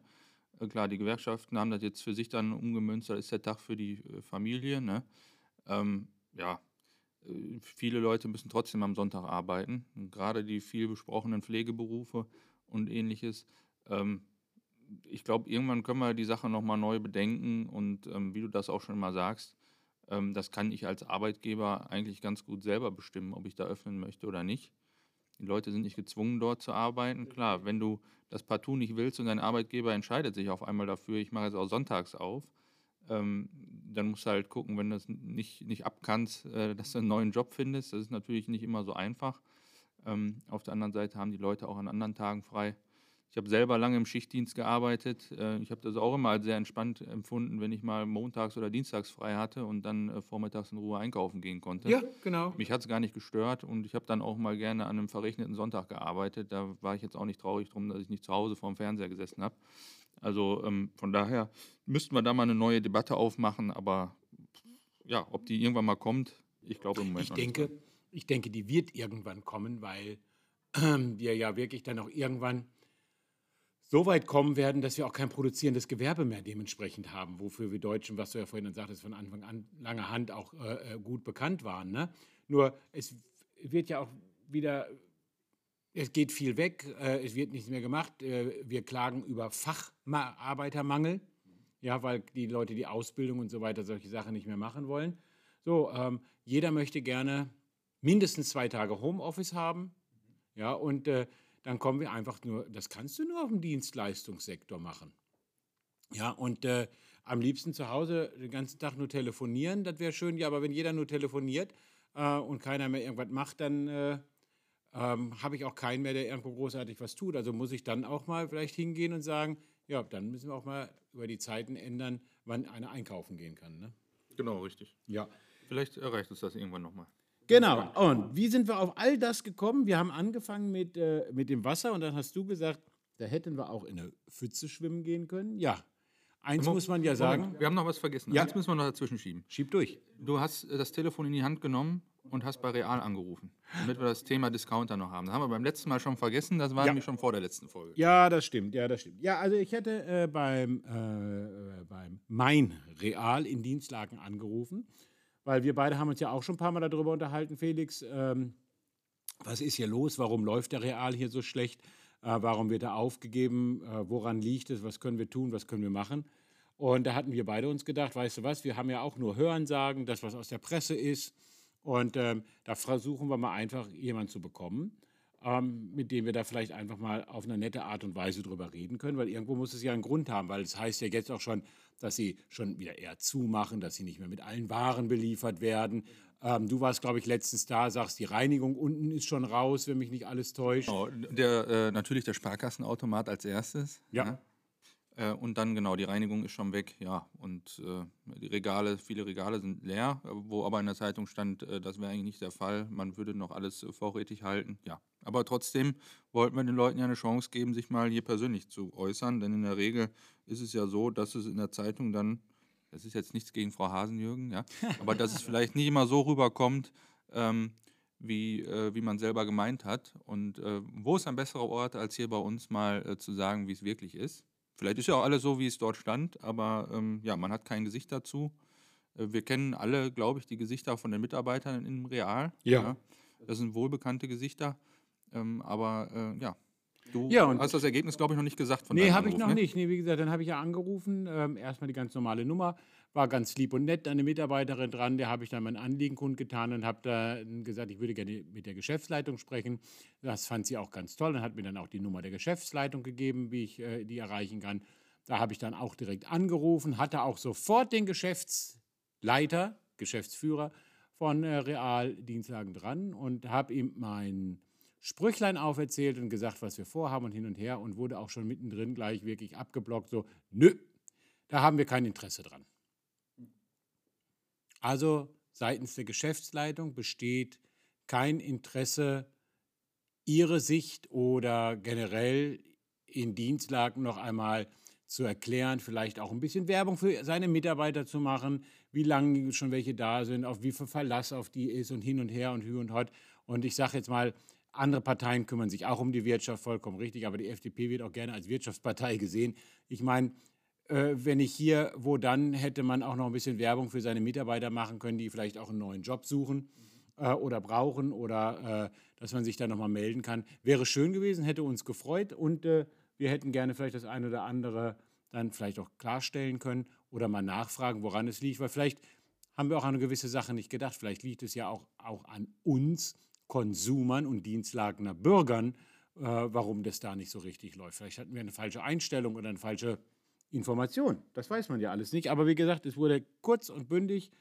Äh, Klar, die Gewerkschaften haben das jetzt für sich dann umgemünzt, das ist der Tag für die äh, Familie. Ne? Ähm, ja, äh, viele Leute müssen trotzdem am Sonntag arbeiten, gerade die viel besprochenen Pflegeberufe und ähnliches. Ähm, ich glaube, irgendwann können wir die Sache nochmal neu bedenken und ähm, wie du das auch schon mal sagst, ähm, das kann ich als Arbeitgeber eigentlich ganz gut selber bestimmen, ob ich da öffnen möchte oder nicht. Die Leute sind nicht gezwungen, dort zu arbeiten. Klar, wenn du das partout nicht willst und dein Arbeitgeber entscheidet sich auf einmal dafür, ich mache jetzt auch sonntags auf, ähm, dann musst du halt gucken, wenn du das nicht, nicht abkannst, äh, dass du einen neuen Job findest. Das ist natürlich nicht immer so einfach. Ähm, auf der anderen Seite haben die Leute auch an anderen Tagen frei. Ich habe selber lange im Schichtdienst gearbeitet. Äh, ich habe das auch immer als sehr entspannt empfunden, wenn ich mal montags oder dienstags frei hatte und dann äh, vormittags in Ruhe einkaufen gehen konnte. genau. Mich hat es gar nicht gestört und ich habe dann auch mal gerne an einem verregneten Sonntag gearbeitet. Da war ich jetzt auch nicht traurig drum, dass ich nicht zu Hause vorm Fernseher gesessen habe. Also ähm, von daher müssten wir da mal eine neue Debatte aufmachen, aber ja, ob die irgendwann mal kommt, ich glaube im Moment Ich noch nicht denke, ich denke, die wird irgendwann kommen, weil ähm, wir ja wirklich dann auch irgendwann so weit kommen werden, dass wir auch kein produzierendes Gewerbe mehr dementsprechend haben, wofür wir Deutschen, was du ja vorhin dann sagtest, von Anfang an langer Hand auch äh, äh, gut bekannt waren. Ne? Nur es wird ja auch wieder, es geht viel weg, äh, es wird nichts mehr gemacht. Äh, wir klagen über Facharbeitermangel, ja, weil die Leute die Ausbildung und so weiter solche Sachen nicht mehr machen wollen. So, ähm, jeder möchte gerne mindestens zwei Tage Homeoffice haben. Ja, und äh, dann kommen wir einfach nur, das kannst du nur auf dem Dienstleistungssektor machen. Ja, und äh, am liebsten zu Hause den ganzen Tag nur telefonieren, das wäre schön. Ja, aber wenn jeder nur telefoniert äh, und keiner mehr irgendwas macht, dann äh, ähm, habe ich auch keinen mehr, der irgendwo großartig was tut. Also muss ich dann auch mal vielleicht hingehen und sagen, ja, dann müssen wir auch mal über die Zeiten ändern, wann einer einkaufen gehen kann. Ne? Genau, richtig. Ja. Vielleicht erreicht uns das irgendwann nochmal. Genau. Und wie sind wir auf all das gekommen? Wir haben angefangen mit, äh, mit dem Wasser und dann hast du gesagt, da hätten wir auch in eine Pfütze schwimmen gehen können. Ja. Eins muss man ja sagen. Wir haben noch was vergessen. Ja. Eins müssen wir noch dazwischen schieben. Schieb durch. Du hast äh, das Telefon in die Hand genommen und hast bei Real angerufen, damit wir das Thema Discounter noch haben. Das haben wir beim letzten Mal schon vergessen, das war Ja. nämlich schon vor der letzten Folge. Ja, das stimmt. Ja, das stimmt. Ja, also ich hätte äh, beim, äh, äh, beim Mein Real in Dienstlaken angerufen, weil wir beide haben uns ja auch schon ein paar Mal darüber unterhalten, Felix. Ähm, was ist hier los? Warum läuft der Real hier so schlecht? Äh, warum wird er aufgegeben? Äh, woran liegt es? Was können wir tun? Was können wir machen? Und da hatten wir beide uns gedacht, weißt du was, wir haben ja auch nur Hörensagen, das, was aus der Presse ist. Und ähm, da versuchen wir mal einfach, jemanden zu bekommen, ähm, mit dem wir da vielleicht einfach mal auf eine nette Art und Weise drüber reden können, weil irgendwo muss es ja einen Grund haben, weil es heißt ja jetzt auch schon, dass sie schon wieder eher zumachen, dass sie nicht mehr mit allen Waren beliefert werden. Ähm, du warst, glaube ich, letztens da, sagst, die Reinigung unten ist schon raus, wenn mich nicht alles täuscht. Genau, der, äh, natürlich der Sparkassenautomat als erstes. Ja. ne? Äh, und dann genau, die Reinigung ist schon weg, ja. Und äh, die Regale, viele Regale sind leer, wo aber in der Zeitung stand, äh, das wäre eigentlich nicht der Fall. Man würde noch alles äh, vorrätig halten. Ja. Aber trotzdem wollten wir den Leuten ja eine Chance geben, sich mal hier persönlich zu äußern. Denn in der Regel ist es ja so, dass es in der Zeitung dann, das ist jetzt nichts gegen Frau Hasenjürgen, ja, aber dass es vielleicht nicht immer so rüberkommt, ähm, wie, äh, wie man selber gemeint hat. Und äh, wo ist ein besserer Ort, als hier bei uns mal äh, zu sagen, wie es wirklich ist? Vielleicht ist ja auch alles so, wie es dort stand, aber ähm, ja, man hat kein Gesicht dazu. Äh, wir kennen alle, glaube ich, die Gesichter von den Mitarbeitern im Real. Ja. Das sind wohlbekannte Gesichter. Ähm, aber äh, ja, Du Ja, und- hast das Ergebnis, glaube ich, noch nicht gesagt von Nee, habe ich noch ne? nicht. Nee, wie gesagt, dann habe ich ja angerufen. Ähm, erstmal die ganz normale Nummer. War ganz lieb und nett, eine Mitarbeiterin dran. Der habe ich dann mein Anliegen kundgetan und habe da gesagt, ich würde gerne mit der Geschäftsleitung sprechen. Das fand sie auch ganz toll und hat mir dann auch die Nummer der Geschäftsleitung gegeben, wie ich äh, die erreichen kann. Da habe ich dann auch direkt angerufen, hatte auch sofort den Geschäftsleiter, Geschäftsführer von äh, Real Dienstlagen dran und habe ihm mein Sprüchlein auferzählt und gesagt, was wir vorhaben und hin und her und wurde auch schon mittendrin gleich wirklich abgeblockt, so, nö, da haben wir kein Interesse dran. Also seitens der Geschäftsleitung besteht kein Interesse, ihre Sicht oder generell in Dienstlagen noch einmal zu erklären, vielleicht auch ein bisschen Werbung für seine Mitarbeiter zu machen, wie lange schon welche da sind, auf wie viel Verlass auf die ist und hin und her und hü und hot. Und ich sage jetzt mal, andere Parteien kümmern sich auch um die Wirtschaft, vollkommen richtig, aber die FDP wird auch gerne als Wirtschaftspartei gesehen. Ich meine, äh, wenn nicht hier, wo dann hätte man auch noch ein bisschen Werbung für seine Mitarbeiter machen können, die vielleicht auch einen neuen Job suchen äh, oder brauchen oder äh, dass man sich da nochmal melden kann. Wäre schön gewesen, hätte uns gefreut und äh, wir hätten gerne vielleicht das eine oder andere dann vielleicht auch klarstellen können oder mal nachfragen, woran es liegt, weil vielleicht haben wir auch an eine gewisse Sache nicht gedacht. Vielleicht liegt es ja auch, auch an uns Konsumern und Dienstlagener Bürgern, äh, warum das da nicht so richtig läuft. Vielleicht hatten wir eine falsche Einstellung oder eine falsche Information. Das weiß man ja alles nicht. Aber wie gesagt, es wurde kurz und bündig.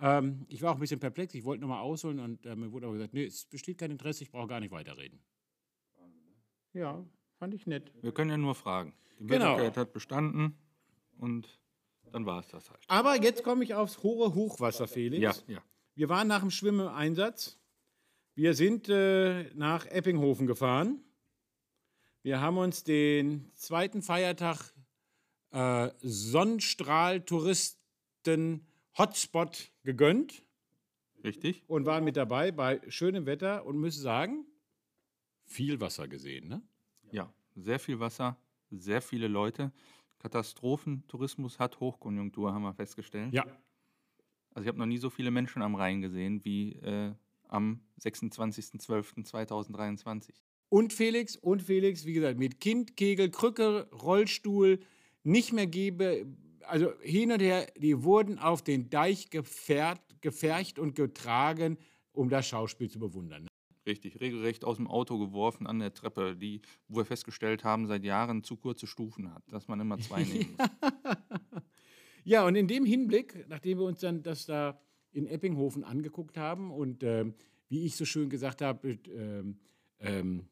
Ähm, ich war auch ein bisschen perplex. Ich wollte nochmal ausholen und äh, mir wurde aber gesagt, nee, es besteht kein Interesse, ich brauche gar nicht weiterreden. Ja, fand ich nett. Wir können ja nur fragen. Die Genau. Wirklichkeit hat bestanden und dann war es das halt. Aber jetzt komme ich aufs hohe Hochwasser, Felix. Ja, ja. Wir waren nach dem Schwimmen im Einsatz. Wir sind äh, nach Eppinghofen gefahren. Wir haben uns den zweiten Feiertag äh, Sonnenstrahl-Touristen-Hotspot gegönnt Richtig? und waren mit dabei bei schönem Wetter und müssen sagen, viel Wasser gesehen. Ne? Ja, sehr viel Wasser, sehr viele Leute. Katastrophentourismus hat Hochkonjunktur, haben wir festgestellt. Ja. Also ich habe noch nie so viele Menschen am Rhein gesehen wie äh, am 26.12.2023. Und Felix, und Felix, wie gesagt, mit Kind, Kegel, Krücke, Rollstuhl, nicht mehr gebe, also hin und her, die wurden auf den Deich gefährt, gefercht und getragen, um das Schauspiel zu bewundern. Richtig, regelrecht aus dem Auto geworfen an der Treppe, die, wo wir festgestellt haben, seit Jahren zu kurze Stufen hat, dass man immer zwei nehmen muss. Ja, und in dem Hinblick, nachdem wir uns dann das da in Eppinghofen angeguckt haben und ähm, wie ich so schön gesagt habe, ähm, ähm,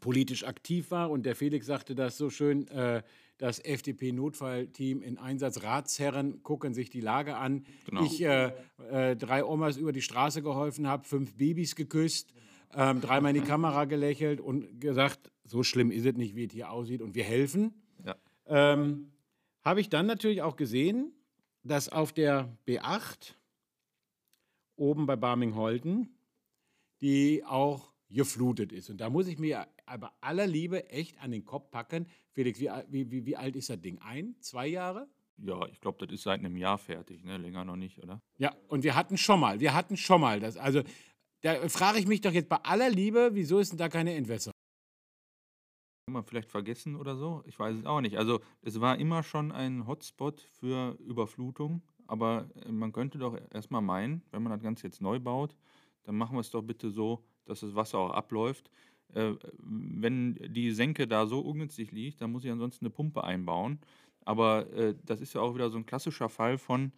politisch aktiv war und der Felix sagte das so schön, äh, das FDP-Notfallteam in Einsatz, Ratsherren gucken sich die Lage an. Genau. Ich äh, äh, drei Omas über die Straße geholfen habe, fünf Babys geküsst, ähm, dreimal in die Kamera gelächelt und gesagt, so schlimm ist es nicht, wie es hier aussieht und wir helfen. Ja. Ähm, habe ich dann natürlich auch gesehen, dass auf der B8 oben bei Barming-Holten die auch geflutet ist. Und da muss ich mir aber aller Liebe echt an den Kopf packen. Felix, wie, wie, wie, wie alt ist das Ding? Ein, zwei Jahre? Ja, ich glaube, das ist seit einem Jahr fertig, ne? länger noch nicht, oder? Ja, und wir hatten schon mal, wir hatten schon mal das. Also da frage ich mich doch jetzt bei aller Liebe, wieso ist denn da keine Entwässerung? Haben wir vielleicht vergessen oder so? Ich weiß es auch nicht. Also es war immer schon ein Hotspot für Überflutung, aber äh, man könnte doch erstmal meinen, wenn man das Ganze jetzt neu baut, dann machen wir es doch bitte so, dass das Wasser auch abläuft. Äh, wenn die Senke da so ungünstig liegt, dann muss ich ansonsten eine Pumpe einbauen. Aber äh, das ist ja auch wieder so ein klassischer Fall von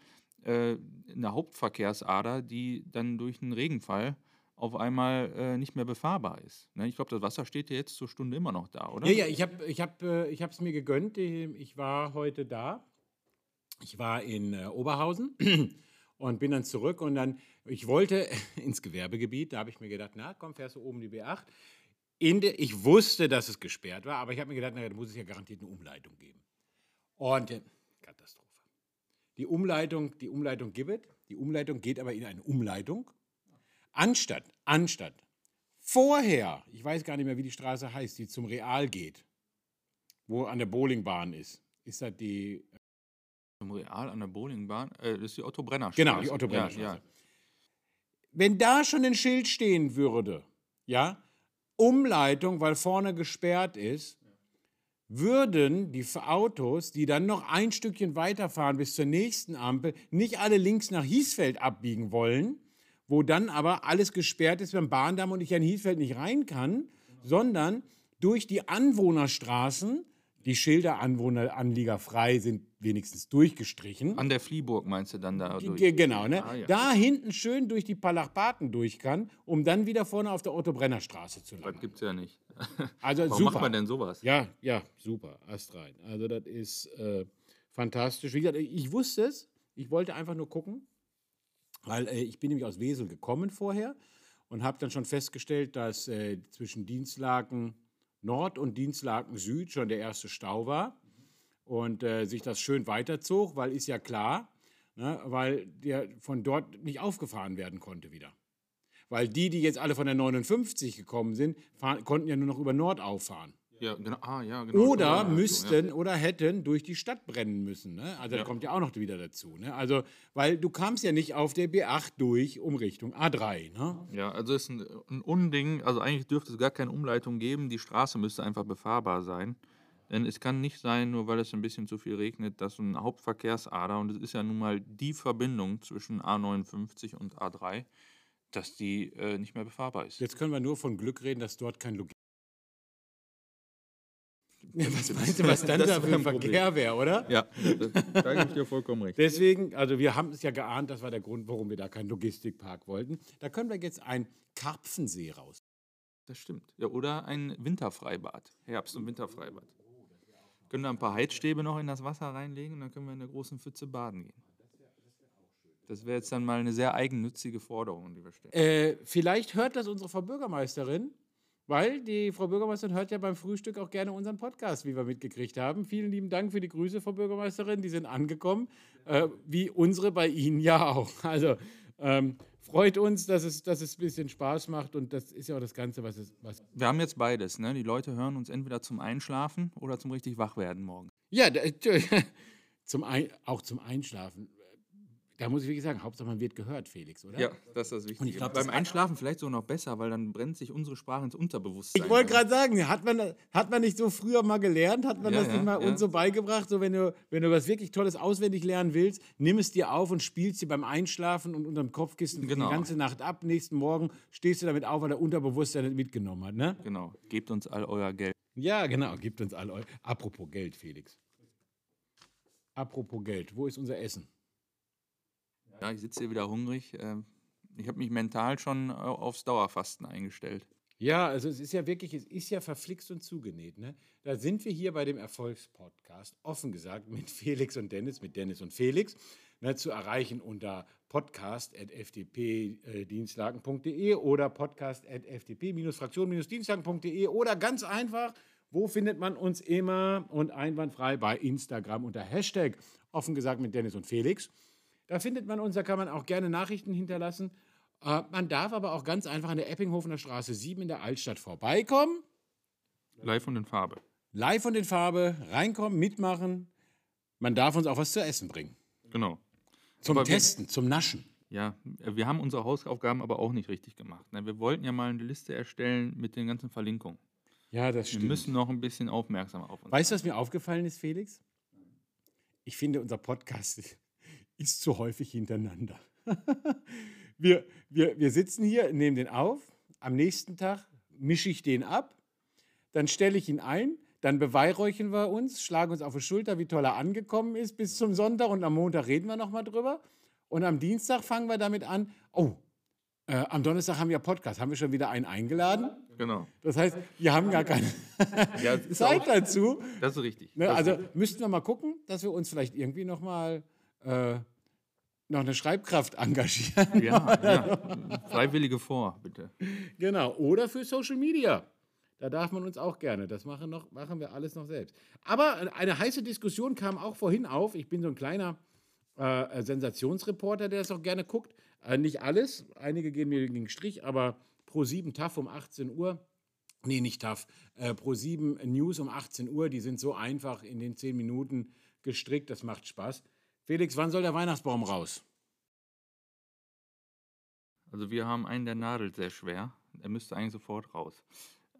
äh, einer Hauptverkehrsader, die dann durch einen Regenfall auf einmal äh, nicht mehr befahrbar ist. Ne? Ich glaube, das Wasser steht ja jetzt zur Stunde immer noch da, oder? Ja, ja, ich habe ich hab, äh, es mir gegönnt. Ich war heute da. Ich war in äh, Oberhausen und bin dann zurück und dann, ich wollte ins Gewerbegebiet, da habe ich mir gedacht, na komm, fährst du oben die B8. In de, ich wusste, dass es gesperrt war, aber ich habe mir gedacht, na, da muss es ja garantiert eine Umleitung geben. Und äh, Katastrophe. Die Umleitung, die Umleitung gibt die Umleitung geht aber in eine Umleitung. Anstatt, anstatt vorher, ich weiß gar nicht mehr, wie die Straße heißt, die zum Real geht, wo an der Bowlingbahn ist, ist das die, Im Real an der Bowlingbahn, äh, das ist die Otto Brenner genau, die Otto Brenner Ja, ja. Wenn da schon ein Schild stehen würde, ja, Umleitung, weil vorne gesperrt ist, würden die Autos, die dann noch ein Stückchen weiterfahren bis zur nächsten Ampel, nicht alle links nach Hiesfeld abbiegen wollen, wo dann aber alles gesperrt ist beim Bahndamm und ich in Hiesfeld nicht rein kann, sondern durch die Anwohnerstraßen, die Schilder Anwohner, Anlieger frei sind wenigstens durchgestrichen. An der Flieburg meinst du dann da durch? Ge- Genau, ne? Ah, ja. Da hinten schön durch die Palachbaten durch kann, um dann wieder vorne auf der Otto-Brenner-Straße zu landen. Das gibt's ja nicht. Also Warum super. macht man denn sowas? Ja, ja, super, Ast rein. Also das ist äh, fantastisch. Wie gesagt, ich wusste es. Ich wollte einfach nur gucken, weil äh, ich bin nämlich aus Wesel gekommen vorher und habe dann schon festgestellt, dass äh, zwischen Dienstlaken Nord und Dienstlaken Süd schon der erste Stau war und äh, sich das schön weiterzog, weil ist ja klar, ne, weil der von dort nicht aufgefahren werden konnte wieder. Weil die, die jetzt alle von der 59 gekommen sind, fahren, konnten ja nur noch über Nord auffahren. Ja, genau. Ah, ja, genau. Oder müssten oder hätten durch die Stadt brennen müssen. Ne? Also Ja. das kommt ja auch noch wieder dazu. Ne? Also, weil du kamst ja nicht auf der B8 durch um Richtung A3. Ne? Ja, also ist ein, ein Unding. Also eigentlich dürfte es gar keine Umleitung geben. Die Straße müsste einfach befahrbar sein. Denn es kann nicht sein, nur weil es ein bisschen zu viel regnet, dass so eine Hauptverkehrsader, und es ist ja nun mal die Verbindung zwischen A59 und A3, dass die äh, nicht mehr befahrbar ist. Jetzt können wir nur von Glück reden, dass dort kein Logis. Ja, was meinst du, was dann da für ein. Verkehr wäre, oder? Ja, da gebe ich dir vollkommen recht. Deswegen, also wir haben es ja geahnt, das war der Grund, warum wir da keinen Logistikpark wollten. Da können wir jetzt einen Karpfensee raus. Das stimmt. Ja, oder ein Winterfreibad. Herbst- und Winterfreibad. Können da ein paar Heizstäbe noch in das Wasser reinlegen und dann können wir in der großen Pfütze baden gehen. Das wäre jetzt dann mal eine sehr eigennützige Forderung, die wir stellen. Äh, vielleicht hört das unsere Frau Bürgermeisterin, weil die Frau Bürgermeisterin hört ja beim Frühstück auch gerne unseren Podcast, wie wir mitgekriegt haben. Vielen lieben Dank für die Grüße, Frau Bürgermeisterin. Die sind angekommen, äh, wie unsere bei Ihnen ja auch. Also ähm, freut uns, dass es, dass es ein bisschen Spaß macht und das ist ja auch das Ganze, was es. Was Wir haben jetzt beides. Ne? Die Leute hören uns entweder zum Einschlafen oder zum richtig Wachwerden morgen. ja, zum Ein, auch zum Einschlafen. Da muss ich wirklich sagen, Hauptsache man wird gehört, Felix, oder? das ist das Wichtige. Und ich glaub, Beim das- Einschlafen vielleicht sogar noch besser, weil dann brennt sich unsere Sprache ins Unterbewusstsein. Ich wollte gerade sagen, hat man, hat man nicht so früher mal gelernt, hat man Ja, das ja, nicht mal ja. uns so beigebracht, so wenn du, wenn du was wirklich Tolles auswendig lernen willst, nimm es dir auf und spielst dir beim Einschlafen und unterm Kopfkissen Genau. die ganze Nacht ab. Nächsten Morgen stehst du damit auf, weil der Unterbewusstsein das mitgenommen hat, ne? Genau. Gebt uns all euer Geld. Ja, genau, gibt uns alle. eu- Apropos Geld, Felix. Apropos Geld, wo ist unser Essen? Ja, ich sitze hier wieder hungrig. Ähm, Ich habe mich mental schon äh, aufs Dauerfasten eingestellt. Ja, also es ist ja wirklich, es ist ja verflixt und zugenäht. Ne? Da sind wir hier bei dem Erfolgspodcast, offen gesagt, mit Felix und Dennis, mit Dennis und Felix, ne, zu erreichen unter podcast.fdp-dienstlagen.de oder podcast.fdp-fraktion-dienstlagen.de oder ganz einfach, wo findet man uns immer und einwandfrei bei Instagram unter Hashtag, offen gesagt, mit Dennis und Felix. Da findet man uns, da kann man auch gerne Nachrichten hinterlassen. Äh, man darf aber auch ganz einfach an der Eppinghofener Straße 7 in der Altstadt vorbeikommen, Live und in Farbe. live und in Farbe, reinkommen, mitmachen. Man darf uns auch was zu essen bringen. Genau. Zum Aber wir- Testen, zum Naschen. Ja, wir haben unsere Hausaufgaben aber auch nicht richtig gemacht. ne? Wir wollten ja mal eine Liste erstellen mit den ganzen Verlinkungen. Ja, das Wir müssen noch ein bisschen aufmerksamer auf uns Weißt du, was mir aufgefallen ist, Felix? Ich finde, unser Podcast ist zu häufig hintereinander. wir, wir, wir sitzen hier, nehmen den auf. Am nächsten Tag mische ich den ab. Dann stelle ich ihn ein. Dann beweihräuchern wir uns, schlagen uns auf die Schulter, wie toll er angekommen ist bis zum Sonntag. Und am Montag reden wir nochmal drüber. Und am Dienstag fangen wir damit an. Oh, äh, am Donnerstag haben wir Podcast. Haben wir schon wieder einen eingeladen? Genau. Das heißt, wir haben gar keine Ja, Zeit dazu. das ist richtig. Ne, also müssten wir mal gucken, dass wir uns vielleicht irgendwie noch mal äh, noch eine Schreibkraft engagieren. ja, ja. Freiwillige vor, bitte. genau. Oder für Social Media. Da darf man uns auch gerne. Das machen, noch, machen wir alles noch selbst. Aber eine heiße Diskussion kam auch vorhin auf. Ich bin so ein kleiner äh, Sensationsreporter, der das auch gerne guckt. Äh, nicht alles. Einige gehen mir gegen den Strich, aber pro 7 TAF um 18 Uhr. Nee, nicht TAF. Äh, pro 7 News um 18 Uhr. Die sind so einfach in den 10 Minuten gestrickt. Das macht Spaß. Felix, wann soll der Weihnachtsbaum raus? Also wir haben einen, der nadelt sehr schwer. Er müsste eigentlich sofort raus.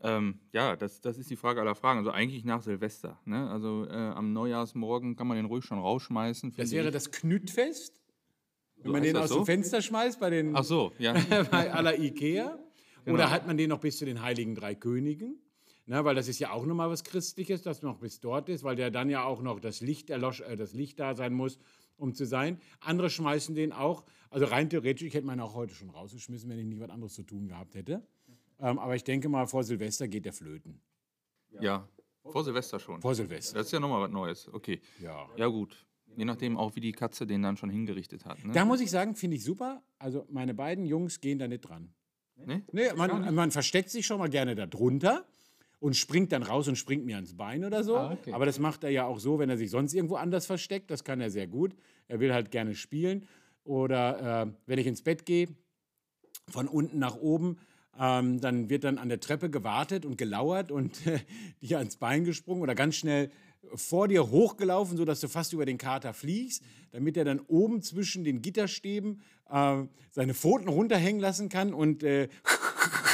Ähm, ja, das, das ist die Frage aller Fragen. Also eigentlich nach Silvester. Ne? Also äh, am Neujahrsmorgen kann man den ruhig schon rausschmeißen. Das wäre ich. das Knüttfest. Wenn So man den aus so? dem Fenster schmeißt bei den Ach so, ja. bei aller Ikea. Genau. Oder hat man den noch bis zu den Heiligen Drei Königen? Na, weil das ist ja auch nochmal was Christliches, das noch bis dort ist, weil der dann ja auch noch das Licht, erlosch, äh, das Licht da sein muss, um zu sein. Andere schmeißen den auch, also rein theoretisch, ich hätte meinen auch heute schon rausgeschmissen, wenn ich nicht was anderes zu tun gehabt hätte. Ähm, aber ich denke mal, vor Silvester geht der flöten. ja, vor Silvester schon. Vor Silvester. Das ist ja nochmal was Neues. Okay. Ja. Ja, gut. Je nachdem auch, wie die Katze den dann schon hingerichtet hat. Ne? Da muss ich sagen, finde ich super. Also meine beiden Jungs gehen da nicht dran. Ne? Nee, man, man versteckt sich schon mal gerne da drunter und springt dann raus und springt mir ans Bein oder so. Ah, okay. Aber das macht er ja auch so, wenn er sich sonst irgendwo anders versteckt. Das kann er sehr gut. Er will halt gerne spielen. Oder äh, wenn ich ins Bett gehe, von unten nach oben, ähm, dann wird dann an der Treppe gewartet und gelauert und äh, dir ans Bein gesprungen oder ganz schnell vor dir hochgelaufen, sodass du fast über den Kater fliegst, damit er dann oben zwischen den Gitterstäben äh, seine Pfoten runterhängen lassen kann und äh,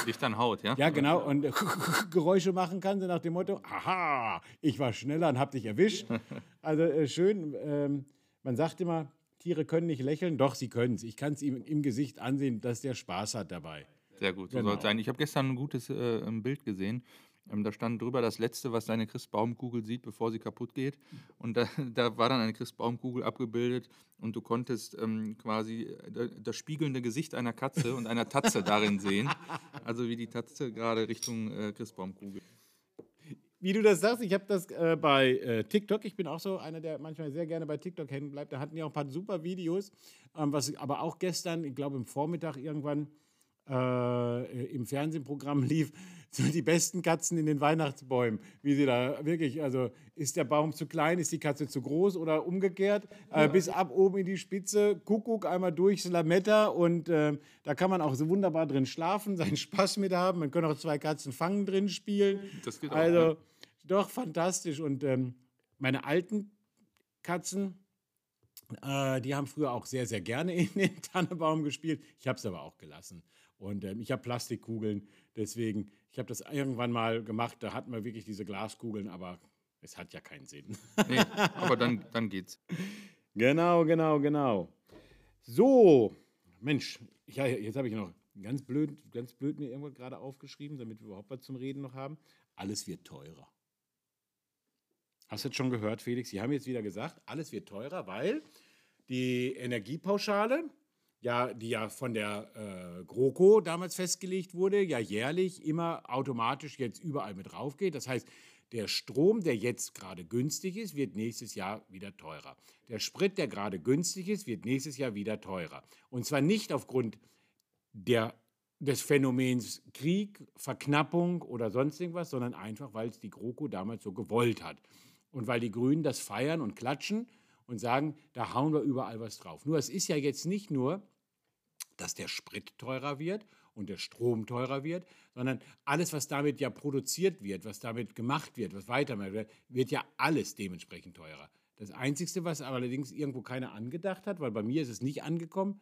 Dich dann haut, ja? ja, genau. Und Geräusche machen kann, so nach dem Motto: Aha, ich war schneller und hab dich erwischt. Also äh, schön. Ähm, man sagt immer, Tiere können nicht lächeln. Doch, sie können es. Ich kann es ihm im Gesicht ansehen, dass der Spaß hat dabei. Sehr gut, so Genau. soll es sein. Ich habe gestern ein gutes äh, Bild gesehen. Ähm, da stand drüber das Letzte, was deine Christbaumkugel sieht, bevor sie kaputt geht. Und da, da war dann eine Christbaumkugel abgebildet und du konntest ähm, quasi äh, das spiegelnde Gesicht einer Katze und einer Tatze darin sehen. Also wie die Tatze gerade Richtung äh, Christbaumkugel. Wie du das sagst, ich habe das äh, bei äh, TikTok. Ich bin auch so einer, der manchmal sehr gerne bei TikTok hängen bleibt. Da hatten die auch ein paar super Videos. Ähm, was aber auch gestern, ich glaube im Vormittag irgendwann äh, im Fernsehprogramm lief, so die besten Katzen in den Weihnachtsbäumen. Wie sie da wirklich, also ist der Baum zu klein, ist die Katze zu groß oder umgekehrt, äh, bis ab oben in die Spitze, Kuckuck einmal durchs Lametta und äh, da kann man auch so wunderbar drin schlafen, seinen Spaß mit haben. Man kann auch zwei Katzen fangen drin spielen. Das geht auch, Also ja. doch fantastisch und ähm, meine alten Katzen, äh, die haben früher auch sehr, sehr gerne in den Tannebaum gespielt. Ich habe es aber auch gelassen. Und ähm, ich habe Plastikkugeln, deswegen, ich habe das irgendwann mal gemacht, da hatten wir wirklich diese Glaskugeln, aber es hat ja keinen Sinn. Nee, aber dann, dann geht's. genau, genau, genau. So, Mensch, ja, jetzt habe ich noch ganz blöd, ganz blöd mir irgendwo gerade aufgeschrieben, damit wir überhaupt was zum Reden noch haben. Alles wird teurer. Hast du jetzt schon gehört, Felix? Sie haben jetzt wieder gesagt, alles wird teurer, weil die Energiepauschale, ja, die ja von der äh, GroKo damals festgelegt wurde, ja jährlich immer automatisch jetzt überall mit raufgeht. Das heißt, der Strom, der jetzt gerade günstig ist, wird nächstes Jahr wieder teurer. Der Sprit, der gerade günstig ist, wird nächstes Jahr wieder teurer. Und zwar nicht aufgrund der, des Phänomens Krieg, Verknappung oder sonst irgendwas, sondern einfach, weil es die GroKo damals so gewollt hat. Und weil die Grünen das feiern und klatschen und sagen, da hauen wir überall was drauf. Nur es ist ja jetzt nicht nur, dass der Sprit teurer wird und der Strom teurer wird, sondern alles, was damit ja produziert wird, was damit gemacht wird, was weitermacht wird, wird ja alles dementsprechend teurer. Das Einzige, was allerdings irgendwo keiner angedacht hat, weil bei mir ist es nicht angekommen,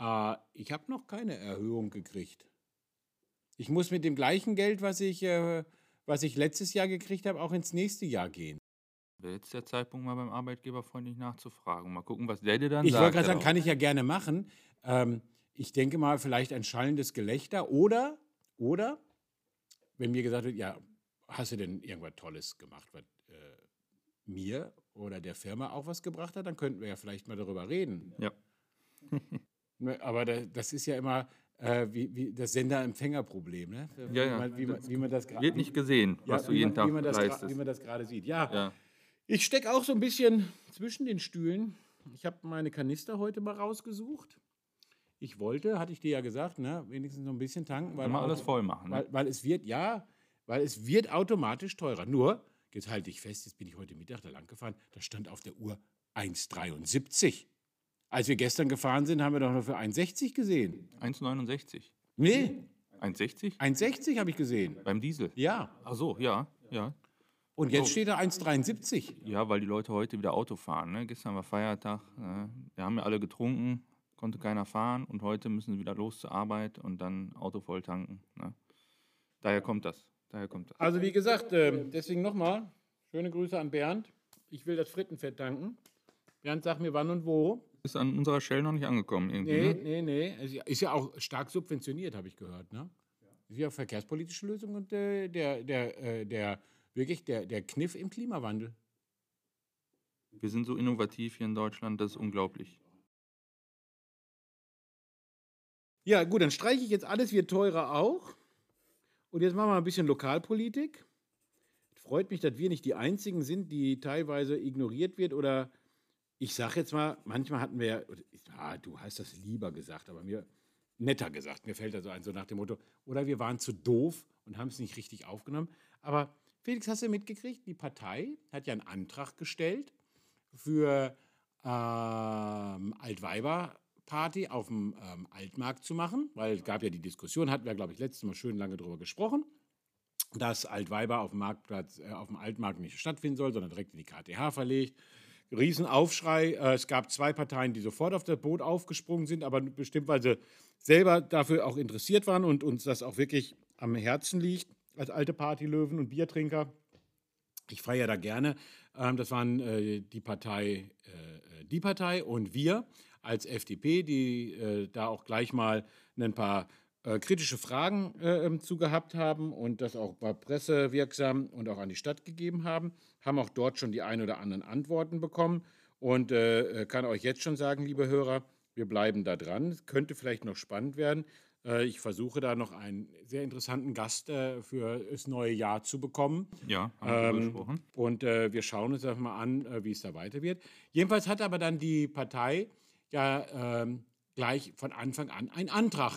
äh, ich habe noch keine Erhöhung gekriegt. Ich muss mit dem gleichen Geld, was ich, äh, was ich letztes Jahr gekriegt habe, auch ins nächste Jahr gehen. Wäre jetzt der Zeitpunkt, mal beim Arbeitgeber freundlich nachzufragen. Mal gucken, was der dir dann Ich sagt. wollte gerade sagen, darauf. kann ich ja gerne machen. Ähm, ich denke mal, vielleicht ein schallendes Gelächter oder, oder, wenn mir gesagt wird, ja, hast du denn irgendwas Tolles gemacht, was äh, mir oder der Firma auch was gebracht hat, dann könnten wir ja vielleicht mal darüber reden. Ja. Ne, Aber da, das ist ja immer äh, wie, wie das Sender-Empfänger-Problem, ne? Ja, wie, ja. Man, wie, man, wie man das gerade Wird nicht gesehen, was du wie jeden man, Tag wie man das, gra- leistest. Wie man das gerade sieht. Ja, ja. ich stecke auch so ein bisschen zwischen den Stühlen. Ich habe meine Kanister heute mal rausgesucht. Ich wollte, hatte ich dir ja gesagt, ne, wenigstens noch ein bisschen tanken, weil, auch- alles voll machen. Ne? weil, weil es wird, ja, weil es wird automatisch teurer. Nur, jetzt halte ich fest, jetzt bin ich heute Mittag da lang gefahren, da stand auf der Uhr 1,73. Als wir gestern gefahren sind, haben wir doch nur für 1,60 gesehen. 1,69. Nee, 1,60? 1,60 habe ich gesehen. Beim Diesel. Ja. Ach so, ja, ja. Und jetzt steht da 1,73. Ja, weil die Leute heute wieder Auto fahren. Ne? Gestern war Feiertag. Ne? Wir haben ja alle getrunken, konnte keiner fahren und heute müssen sie wieder los zur Arbeit und dann Auto voll tanken. Ne? Daher kommt das. Daher kommt das. Also wie gesagt, äh, deswegen nochmal, schöne Grüße an Bernd. Ich will das Frittenfett tanken. Bernd, sag mir wann und wo. Ist an unserer Shell noch nicht angekommen irgendwie. Nee, Ne? nee, nee. Ist ja auch stark subventioniert, habe ich gehört. Ne? Ist ja verkehrspolitische Lösung und äh, der, der, äh, der, wirklich der, der Kniff im Klimawandel. Wir sind so innovativ hier in Deutschland, das ist unglaublich. Ja, gut, dann streiche ich jetzt alles, wird teurer auch. Und jetzt machen wir ein bisschen Lokalpolitik. Freut mich, dass wir nicht die Einzigen sind, die teilweise ignoriert wird oder ich sage jetzt mal, manchmal hatten wir ja, du hast das lieber gesagt, aber mir netter gesagt, mir fällt da so ein, so nach dem Motto, oder wir waren zu doof und haben es nicht richtig aufgenommen. Aber Felix, hast du mitgekriegt, die Partei hat ja einen Antrag gestellt für ähm, Altweiber-Party auf dem ähm, Altmarkt zu machen, weil es gab ja die Diskussion, hatten wir, glaube ich, letztes Mal schön lange drüber gesprochen, dass Altweiber auf dem Marktplatz, äh, auf dem Altmarkt nicht stattfinden soll, sondern direkt in die KTH verlegt. Riesenaufschrei. Äh, es gab zwei Parteien, die sofort auf das Boot aufgesprungen sind, aber bestimmt, weil sie selber dafür auch interessiert waren und uns das auch wirklich am Herzen liegt, als alte Partylöwen und Biertrinker. Ich feiere da gerne. Ähm, das waren äh, die Partei, äh, die Partei und wir als FDP, die äh, da auch gleich mal ein paar äh, kritische Fragen äh, ähm, zu gehabt haben und das auch bei Presse wirksam und auch an die Stadt gegeben haben, haben auch dort schon die ein oder anderen Antworten bekommen und äh, äh, kann euch jetzt schon sagen, liebe Hörer, wir bleiben da dran. Es könnte vielleicht noch spannend werden. Äh, Ich versuche da noch einen sehr interessanten Gast äh, für das neue Jahr zu bekommen. Ja, haben wir Ähm, gesprochen. und wir schauen uns das mal an, wie es da weiter wird. Jedenfalls hat aber dann die Partei ja ähm, gleich von Anfang an einen Antrag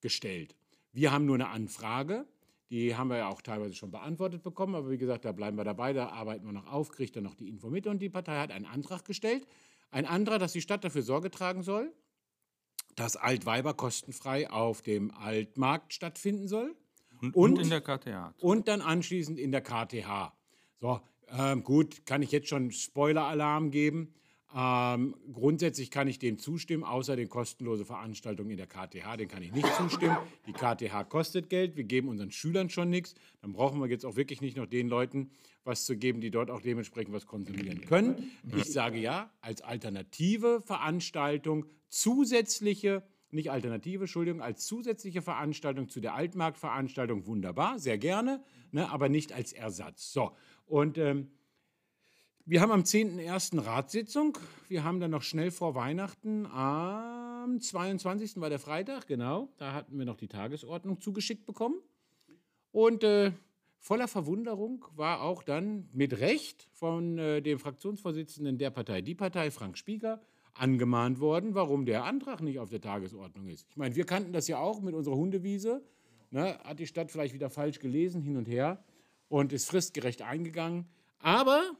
gestellt. Wir haben nur eine Anfrage, die haben wir ja auch teilweise schon beantwortet bekommen, aber wie gesagt, da bleiben wir dabei, da arbeiten wir noch auf, kriegt dann noch die Info mit und die Partei hat einen Antrag gestellt. Ein anderer, dass die Stadt dafür Sorge tragen soll, dass Altweiber kostenfrei auf dem Altmarkt stattfinden soll Und, und- in der KTA. und dann anschließend in der KTH. So, ähm, gut, kann ich jetzt schon Spoiler-Alarm geben. Ähm, grundsätzlich kann ich dem zustimmen, außer den kostenlose Veranstaltungen in der KTH, den kann ich nicht zustimmen. Die KTH kostet Geld, wir geben unseren Schülern schon nichts. Dann brauchen wir jetzt auch wirklich nicht noch den Leuten was zu geben, die dort auch dementsprechend was konsumieren können. Ich sage ja, als alternative Veranstaltung zusätzliche nicht Alternative, Entschuldigung, als zusätzliche Veranstaltung zu der Altmarktveranstaltung wunderbar, sehr gerne, ne, aber nicht als Ersatz. So, und ähm, wir haben am 10.01. Ratssitzung. Wir haben dann noch schnell vor Weihnachten am 22. war der Freitag, genau. Da hatten wir noch die Tagesordnung zugeschickt bekommen. Und äh, voller Verwunderung war auch dann mit Recht von äh, dem Fraktionsvorsitzenden der Partei, die Partei, Frank Spieker, angemahnt worden, warum der Antrag nicht auf der Tagesordnung ist. Ich meine, wir kannten das ja auch mit unserer Hundewiese. Ne, hat die Stadt vielleicht wieder falsch gelesen, hin und her, und ist fristgerecht eingegangen. Aber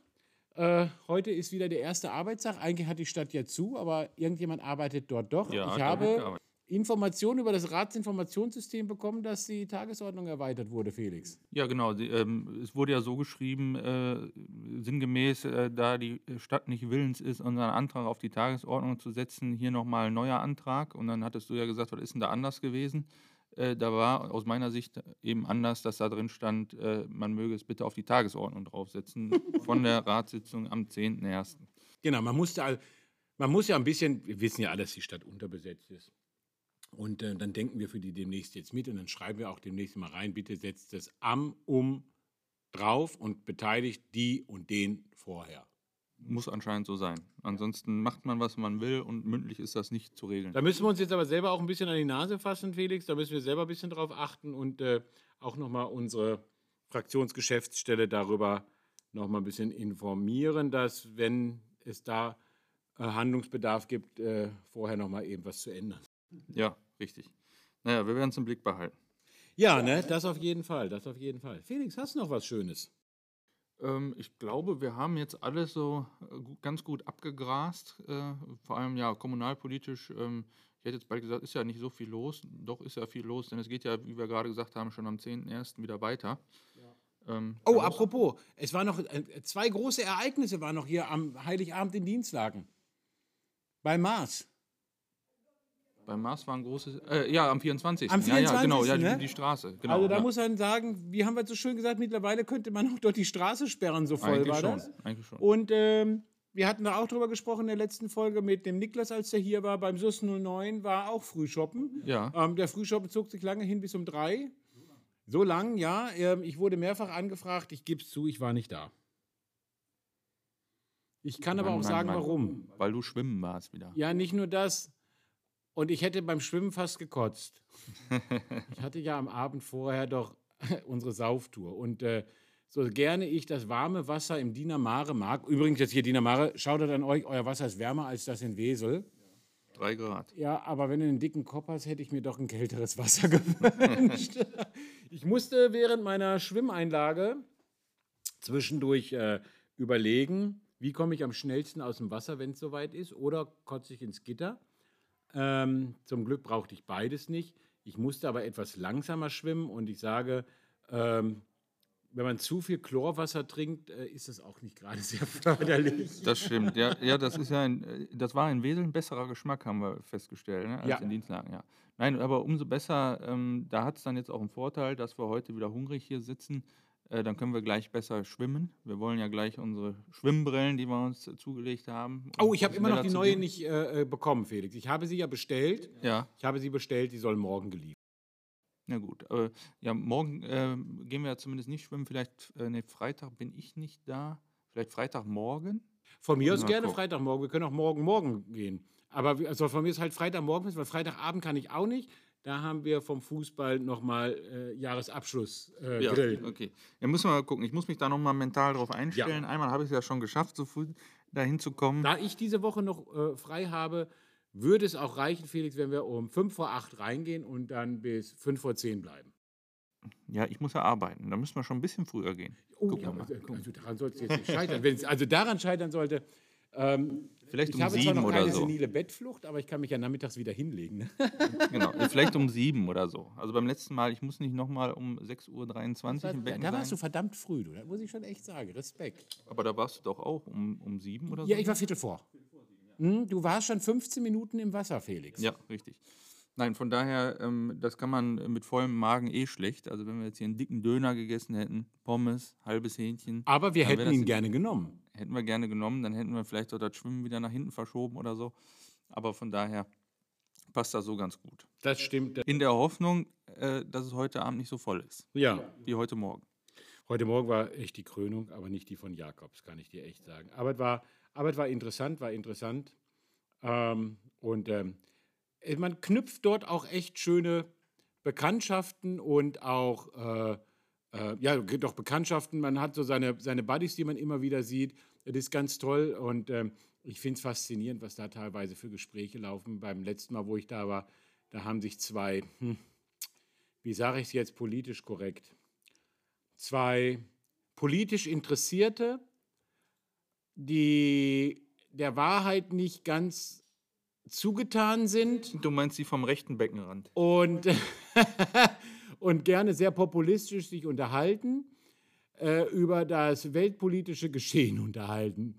äh, heute ist wieder der erste Arbeitstag. Eigentlich hat die Stadt ja zu, aber irgendjemand arbeitet dort doch. Ja, ich habe. Informationen über das Ratsinformationssystem bekommen, dass die Tagesordnung erweitert wurde, Felix. Ja, genau. Die, ähm, es wurde ja so geschrieben, äh, sinngemäß, äh, da die Stadt nicht willens ist, unseren Antrag auf die Tagesordnung zu setzen, hier nochmal ein neuer Antrag. Und dann hattest du ja gesagt, was ist denn da anders gewesen? Äh, da war aus meiner Sicht eben anders, dass da drin stand, äh, man möge es bitte auf die Tagesordnung draufsetzen von der Ratssitzung am 10.01. Genau, man, musste, all- man muss ja ein bisschen, wir wissen ja alle, dass die Stadt unterbesetzt ist. Und äh, dann denken wir für die demnächst jetzt mit und dann schreiben wir auch demnächst mal rein, bitte setzt das am, um drauf und beteiligt die und den vorher. Muss anscheinend so sein. Ansonsten macht man, was man will und mündlich ist das nicht zu regeln. Da müssen wir uns jetzt aber selber auch ein bisschen an die Nase fassen, Felix. Da müssen wir selber ein bisschen drauf achten und äh, auch nochmal unsere Fraktionsgeschäftsstelle darüber nochmal ein bisschen informieren, dass, wenn es da äh, Handlungsbedarf gibt, äh, vorher nochmal eben was zu ändern. Ja, richtig. Naja, wir werden es im Blick behalten. Ja, ne, das auf jeden Fall, das auf jeden Fall. Felix, hast du noch was Schönes? Ähm, ich glaube, wir haben jetzt alles so äh, ganz gut abgegrast. Äh, vor allem ja kommunalpolitisch. Ähm, ich hätte jetzt bald gesagt, ist ja nicht so viel los. Doch ist ja viel los, denn es geht ja, wie wir gerade gesagt haben, schon am 10.01. wieder weiter. Ähm, Oh, apropos, es waren noch äh, zwei große Ereignisse waren noch hier am Heiligabend in Dienstlagen. Bei Mars. Beim Mars war ein großes. Äh, ja, am 24. Am Ja, ja, genau, ja, 24., ne? die, die Straße. Genau, also da ja. muss man sagen, wie haben wir so schön gesagt, mittlerweile könnte man auch dort die Straße sperren, so voll eigentlich war schon, das. Eigentlich schon. Und ähm, wir hatten da auch drüber gesprochen in der letzten Folge mit dem Niklas, als der hier war. Beim SUS 09 war auch Frühshoppen. Ja. Ähm, der Frühshoppen zog sich lange hin bis um drei. So lang, ja. Ähm, ich wurde mehrfach angefragt. Ich gebe es zu, ich war nicht da. Ich kann aber Mann, auch Mann, sagen, Mann. warum. Weil du schwimmen warst wieder. Ja, nicht nur das. Und ich hätte beim Schwimmen fast gekotzt. ich hatte ja am Abend vorher doch unsere Sauftour. Und äh, so gerne ich das warme Wasser im Dinamare mag, übrigens jetzt hier Dinamare, schaut an euch, euer Wasser ist wärmer als das in Wesel. Drei Grad. Ja, aber wenn du einen dicken Kopf hast, hätte ich mir doch ein kälteres Wasser gewünscht. ich musste während meiner Schwimmeinlage zwischendurch äh, überlegen, wie komme ich am schnellsten aus dem Wasser, wenn es soweit ist, oder kotze ich ins Gitter. Ähm, zum Glück brauchte ich beides nicht. Ich musste aber etwas langsamer schwimmen und ich sage, ähm, wenn man zu viel Chlorwasser trinkt, äh, ist das auch nicht gerade sehr förderlich. Das stimmt. Ja, ja das ist ja ein, äh, das war ein besserer Geschmack, haben wir festgestellt, ne, als Ja. in Dienstlagen, ja. Nein, aber umso besser, ähm, da hat es dann jetzt auch einen Vorteil, dass wir heute wieder hungrig hier sitzen. Äh, dann können wir gleich besser schwimmen. Wir wollen ja gleich unsere Schwimmbrillen, die wir uns äh, zugelegt haben. Oh, ich habe immer noch die neue gehen. nicht äh, äh, bekommen, Felix. Ich habe sie ja bestellt. Ja, Ich habe sie bestellt, die soll morgen geliefert. na gut. Aber ja, morgen äh, gehen wir ja zumindest nicht schwimmen. Vielleicht, äh, nee, Freitag bin ich nicht da. Vielleicht Freitagmorgen. Von mir aus gerne. Freitagmorgen. Wir können auch morgen morgen gehen. Aber also von mir ist halt Freitagmorgen, weil Freitagabend kann ich auch nicht. Da haben wir vom Fußball nochmal äh, Jahresabschluss äh, Ja, Grill. okay. Ja, müssen wir mal gucken. Ich muss mich da nochmal mental drauf einstellen. Einmal habe ich es ja schon geschafft, so früh dahin zu kommen. Da ich diese Woche noch äh, frei habe, würde es auch reichen, Felix, wenn wir um 5 vor 8 reingehen und dann bis 5 vor 10 bleiben. Ja, ich muss ja arbeiten. Da müssen wir schon ein bisschen früher gehen. Oh, ja, also, daran soll es jetzt nicht scheitern. Wenn es also daran scheitern sollte, ähm, Vielleicht ich um habe zwar sieben noch oder keine so. senile Bettflucht, aber ich kann mich ja nachmittags wieder hinlegen. Ne? Genau. Ja, Vielleicht um sieben oder so. Also beim letzten Mal, ich muss nicht nochmal um 6.23 Uhr im Da, Becken da warst du verdammt früh, du. Das muss ich schon echt sagen. Respekt. Aber da warst du doch auch um, um sieben oder so? Ja, ich war Viertel vor. Hm, du warst schon 15 Minuten im Wasser, Felix. Ja, richtig. Nein, von daher, ähm, das kann man mit vollem Magen eh schlecht. Also wenn wir jetzt hier einen dicken Döner gegessen hätten, Pommes, halbes Hähnchen, Aber wir hätten ihn gerne genommen. Hätten wir gerne genommen. Dann hätten wir vielleicht auch das Schwimmen wieder nach hinten verschoben oder so. Aber von daher passt das so ganz gut. Das stimmt. In der Hoffnung, äh, dass es heute Abend nicht so voll ist, Ja, wie heute Morgen. heute Morgen war echt die Krönung, aber nicht die von Jakobs, kann ich dir echt sagen. Aber es war, aber es war interessant, war interessant. Ähm, und ähm, äh, man knüpft dort auch echt schöne Bekanntschaften und auch, äh, äh, ja, doch Bekanntschaften. Man hat so seine, seine Buddies, die man immer wieder sieht. Das ist ganz toll und ähm, ich finde es faszinierend, was da teilweise für Gespräche laufen. Beim letzten Mal, wo ich da war, da haben sich zwei, hm, wie sage ich es jetzt politisch korrekt, zwei politisch Interessierte, die der Wahrheit nicht ganz zugetan sind Du meinst die vom rechten Beckenrand? und, und gerne sehr populistisch sich unterhalten, äh, über das weltpolitische Geschehen unterhalten.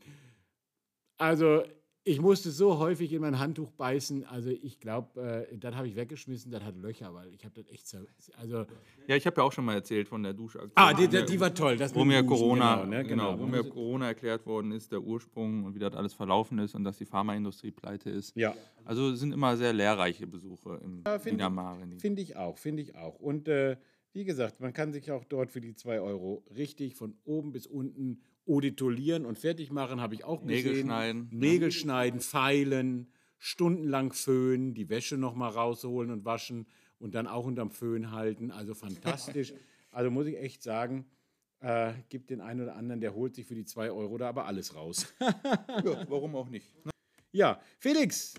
Also ich musste so häufig in mein Handtuch beißen, also ich glaube, äh, das habe ich weggeschmissen, das hat Löcher, weil ich habe das echt, zer- also, Ja, ich habe ja auch schon mal erzählt von der Duschaktion. ah, die, die, die war toll. Das wo mir Duschen, Corona, genau, ne? genau, wo wo mir Corona erklärt worden ist, der Ursprung und wie das alles verlaufen ist und dass die Pharmaindustrie pleite ist. Ja. Also es sind immer sehr lehrreiche Besuche im Ja, finde Dinamare. Finde ich auch, finde ich auch. Und äh, wie gesagt, man kann sich auch dort für die 2 Euro richtig von oben bis unten auditolieren und fertig machen, habe ich auch Nägel gesehen. schneiden, ne? Nägel schneiden, feilen, stundenlang föhnen, die Wäsche nochmal rausholen und waschen und dann auch unterm Föhn halten. Also fantastisch. also muss ich echt sagen, äh, gibt den einen oder anderen, der holt sich für die 2 Euro da aber alles raus. Ja, warum auch nicht? ja, Felix,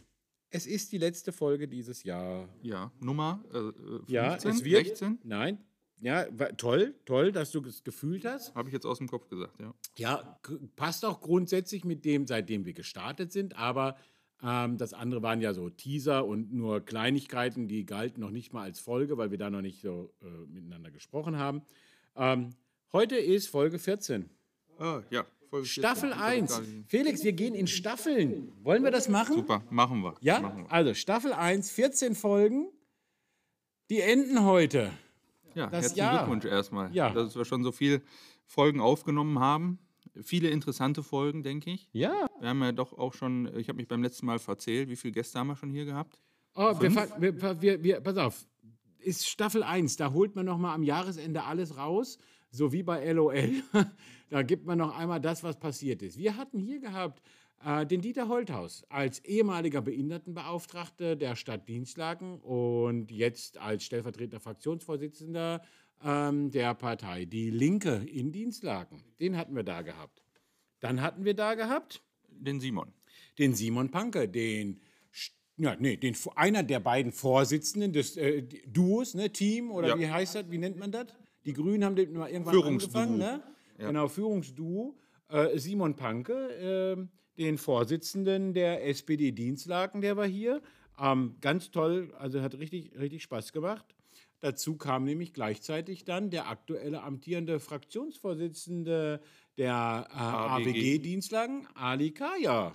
es ist die letzte Folge dieses Jahr. Ja, Nummer äh, äh, 15, Ja, es wird. 16, Nein. Ja, toll, toll, dass du es gefühlt hast. habe ich jetzt aus dem Kopf gesagt, ja. Ja, passt auch grundsätzlich mit dem, seitdem wir gestartet sind, aber ähm, das andere waren ja so Teaser und nur Kleinigkeiten, die galten noch nicht mal als Folge, weil wir da noch nicht so äh, miteinander gesprochen haben. Ähm, heute ist Folge 14. Ah, ja, Folge 14. Staffel Ich hab 1. gar nicht- Felix, wir gehen in Staffeln. Wollen wir das machen? Super, machen wir. Ja, Machen wir. also Staffel 1, 14 Folgen. Die enden heute. Ja, das herzlichen Jahr. Glückwunsch erstmal, Ja. dass wir schon so viele Folgen aufgenommen haben. Viele interessante Folgen, denke ich. Ja. Wir haben ja doch auch schon, ich habe mich beim letzten Mal verzählt, wie viele Gäste haben wir schon hier gehabt? Oh, wir, wir, wir, pass auf, ist Staffel 1, da holt man noch mal am Jahresende alles raus, so wie bei LOL. da gibt man noch einmal das, was passiert ist. Wir hatten hier gehabt äh, den Dieter Holthaus als ehemaliger Behindertenbeauftragter der Stadt Dienstlaken und jetzt als stellvertretender Fraktionsvorsitzender ähm, der Partei Die Linke in Dienstlaken. Den hatten wir da gehabt. Dann hatten wir da gehabt Den Simon. den Simon Panke, den ja, nee, den, einer der beiden Vorsitzenden des äh, Duos, ne, Team oder Ja. wie heißt das, wie nennt man das? Die Grünen haben den mal irgendwann Führungsduo. angefangen, ne? Genau, Führungsduo. Äh, Simon Panke, äh, den Vorsitzenden der SPD Dienstlaken, der war hier. Ähm, ganz toll, also hat richtig, richtig Spaß gemacht. Dazu kam nämlich gleichzeitig dann der aktuelle amtierende Fraktionsvorsitzende der äh, AWG. AWG-Dienstlagen, Ali Kaya.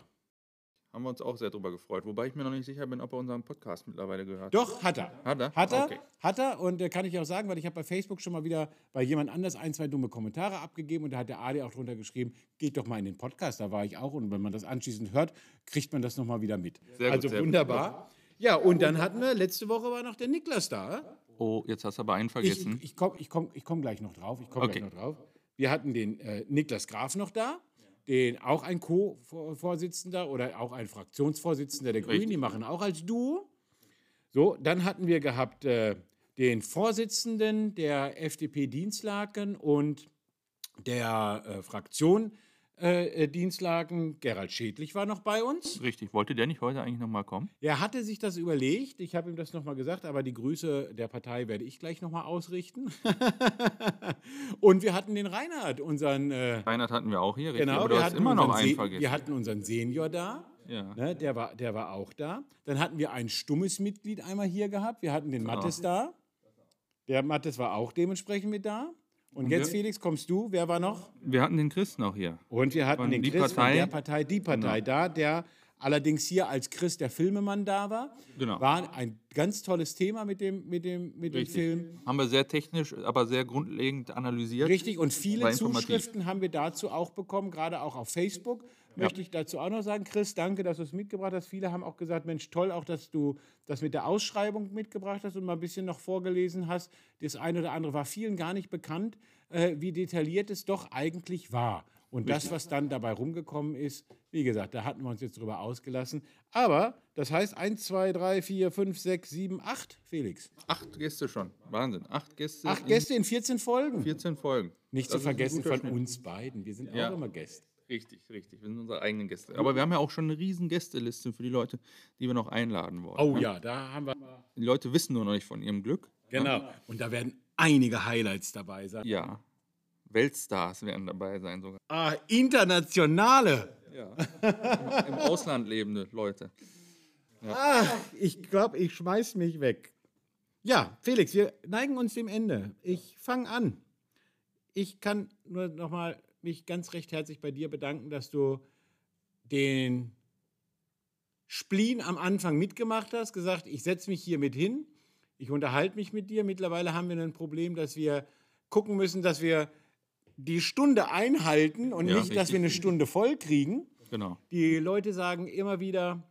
Haben wir uns auch sehr drüber gefreut. Wobei ich mir noch nicht sicher bin, ob er unseren Podcast mittlerweile gehört. Doch, hat er. Hat er? Hat er, Okay. hat er. Und äh, kann ich auch sagen, weil ich habe bei Facebook schon mal wieder bei jemand anders ein, zwei dumme Kommentare abgegeben und da hat der Ali auch drunter geschrieben, geht doch mal in den Podcast, da war ich auch. Und wenn man das anschließend hört, kriegt man das nochmal wieder mit. Sehr gut, also gut. wunderbar. Ja, und dann hatten wir, letzte Woche war noch der Niklas da. Oh, jetzt hast du aber einen Ich, vergessen. ich komme ich komm, ich komm gleich noch drauf. Ich komme Okay. gleich noch drauf. Wir hatten den äh, Niklas Graf noch da, den auch ein Co-Vorsitzender oder auch ein Fraktionsvorsitzender der Grünen. Die machen auch als Duo. So, dann hatten wir gehabt äh, den Vorsitzenden der FDP Dienstlaken und der äh, Fraktion äh, äh, Dienstlaken, Gerald Schädlich war noch bei uns. Richtig. Wollte der nicht heute eigentlich nochmal kommen? Er hatte sich das überlegt, ich habe ihm das nochmal gesagt, aber die Grüße der Partei werde ich gleich nochmal ausrichten. Und wir hatten den Reinhard, unseren, äh, Reinhard hatten wir auch hier, richtig. genau, aber du wir hast hatten, immer noch einen Se- vergessen. wir hatten unseren Senior da, ja. ne, der, war, der war auch da. Dann hatten wir ein stummes Mitglied einmal hier gehabt, wir hatten den Genau. Mattes da. Der Mattes war auch dementsprechend mit da. Und jetzt, wir- Felix, kommst du, wer war noch? Wir hatten den Chris noch hier. Und wir hatten Von den Chris Partei. von der Partei, die Partei da, der allerdings hier als Chris der Filmemann da war. Genau. War ein ganz tolles Thema mit dem, mit dem, mit dem. Film. Haben wir sehr technisch, aber sehr grundlegend analysiert. Richtig, und viele. Zuschriften haben wir dazu auch bekommen, gerade auch auf Facebook. Möchte ich dazu auch noch sagen, Chris, danke, dass du es mitgebracht hast. Viele haben auch gesagt, Mensch, toll auch, dass du das mit der Ausschreibung mitgebracht hast und mal ein bisschen noch vorgelesen hast. Das eine oder andere war vielen gar nicht bekannt, äh, wie detailliert es doch eigentlich war. Und das, was dann dabei rumgekommen ist, wie gesagt, da hatten wir uns jetzt drüber ausgelassen. Aber das heißt 1, 2, 3, 4, 5, 6, 7, 8, Felix. Acht Gäste schon. Wahnsinn. Acht Gäste. Acht in Gäste in 14 Folgen. 14 Folgen. Nicht Das zu vergessen von Schnitt. uns beiden. Wir sind Ja. auch immer Gäste. Richtig, richtig. Wir sind unsere eigenen Gäste. Aber wir haben ja auch schon eine riesen Gästeliste für die Leute, die wir noch einladen wollen. Oh ne? ja, da haben wir. Die Leute wissen nur noch nicht von ihrem Glück. Genau. Und da werden einige Highlights dabei sein. Ja. Weltstars werden dabei sein sogar. Ah, internationale. Ja. Im, Im Ausland lebende Leute. Ah, ich glaube, ich schmeiß mich weg. Ja, Felix, wir neigen uns dem Ende. Ich fange an. Ich kann nur nochmal mich ganz recht herzlich bei dir bedanken, dass du den Spleen am Anfang mitgemacht hast, gesagt, ich setze mich hier mit hin, ich unterhalte mich mit dir. Mittlerweile haben wir ein Problem, dass wir gucken müssen, dass wir die Stunde einhalten und Ja, nicht, dass richtig. wir eine Stunde voll kriegen. Genau. Die Leute sagen immer wieder,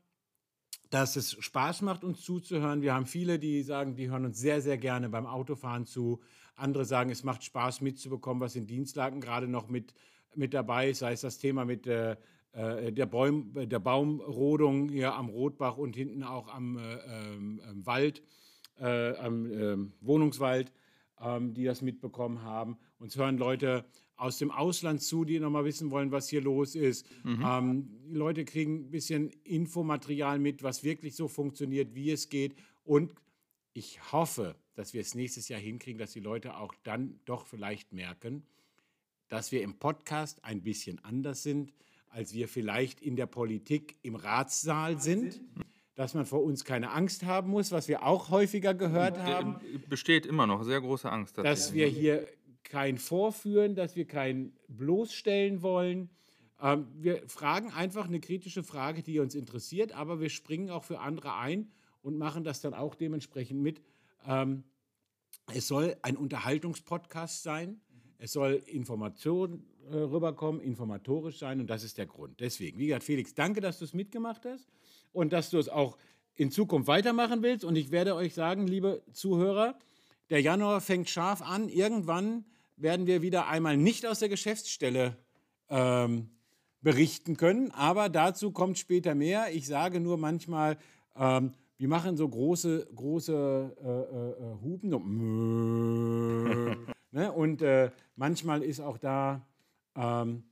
dass es Spaß macht, uns zuzuhören. Wir haben viele, die sagen, die hören uns sehr, sehr gerne beim Autofahren zu. Andere sagen, es macht Spaß mitzubekommen, was in Dienstlagen gerade noch mit, mit dabei ist, sei es das Thema mit äh, äh, der, Bäum, der Baumrodung hier am Rotbach und hinten auch am äh, ähm, ähm, Wald, äh, am ähm, Wohnungswald, ähm, die das mitbekommen haben. Uns hören Leute aus dem Ausland zu, die nochmal wissen wollen, was hier los ist. Ähm, die Leute kriegen ein bisschen Infomaterial mit, was wirklich so funktioniert, wie es geht. Und ich hoffe, dass wir es nächstes Jahr hinkriegen, dass die Leute auch dann doch vielleicht merken, dass wir im Podcast ein bisschen anders sind, als wir vielleicht in der Politik im Ratssaal sind. Dass man vor uns keine Angst haben muss, was wir auch häufiger gehört haben Äh, Besteht immer noch sehr große Angst. dass wir hier kein Vorführen, dass wir kein bloßstellen wollen. Ähm, wir fragen einfach eine kritische Frage, die uns interessiert, aber wir springen auch für andere ein und machen das dann auch dementsprechend mit. Ähm, es soll ein Unterhaltungspodcast sein. Es soll Information äh, rüberkommen, informatorisch sein und das ist der Grund. Deswegen, wie gesagt, Felix, danke, dass du es mitgemacht hast und dass du es auch in Zukunft weitermachen willst. Und ich werde euch sagen, liebe Zuhörer, der Januar fängt scharf an. Irgendwann werden wir wieder einmal nicht aus der Geschäftsstelle ähm, berichten können, aber dazu kommt später mehr. Ich sage nur manchmal, ähm, wir machen so große, große äh, äh, äh Hupen. So, ne? Und äh, manchmal ist auch da, ähm,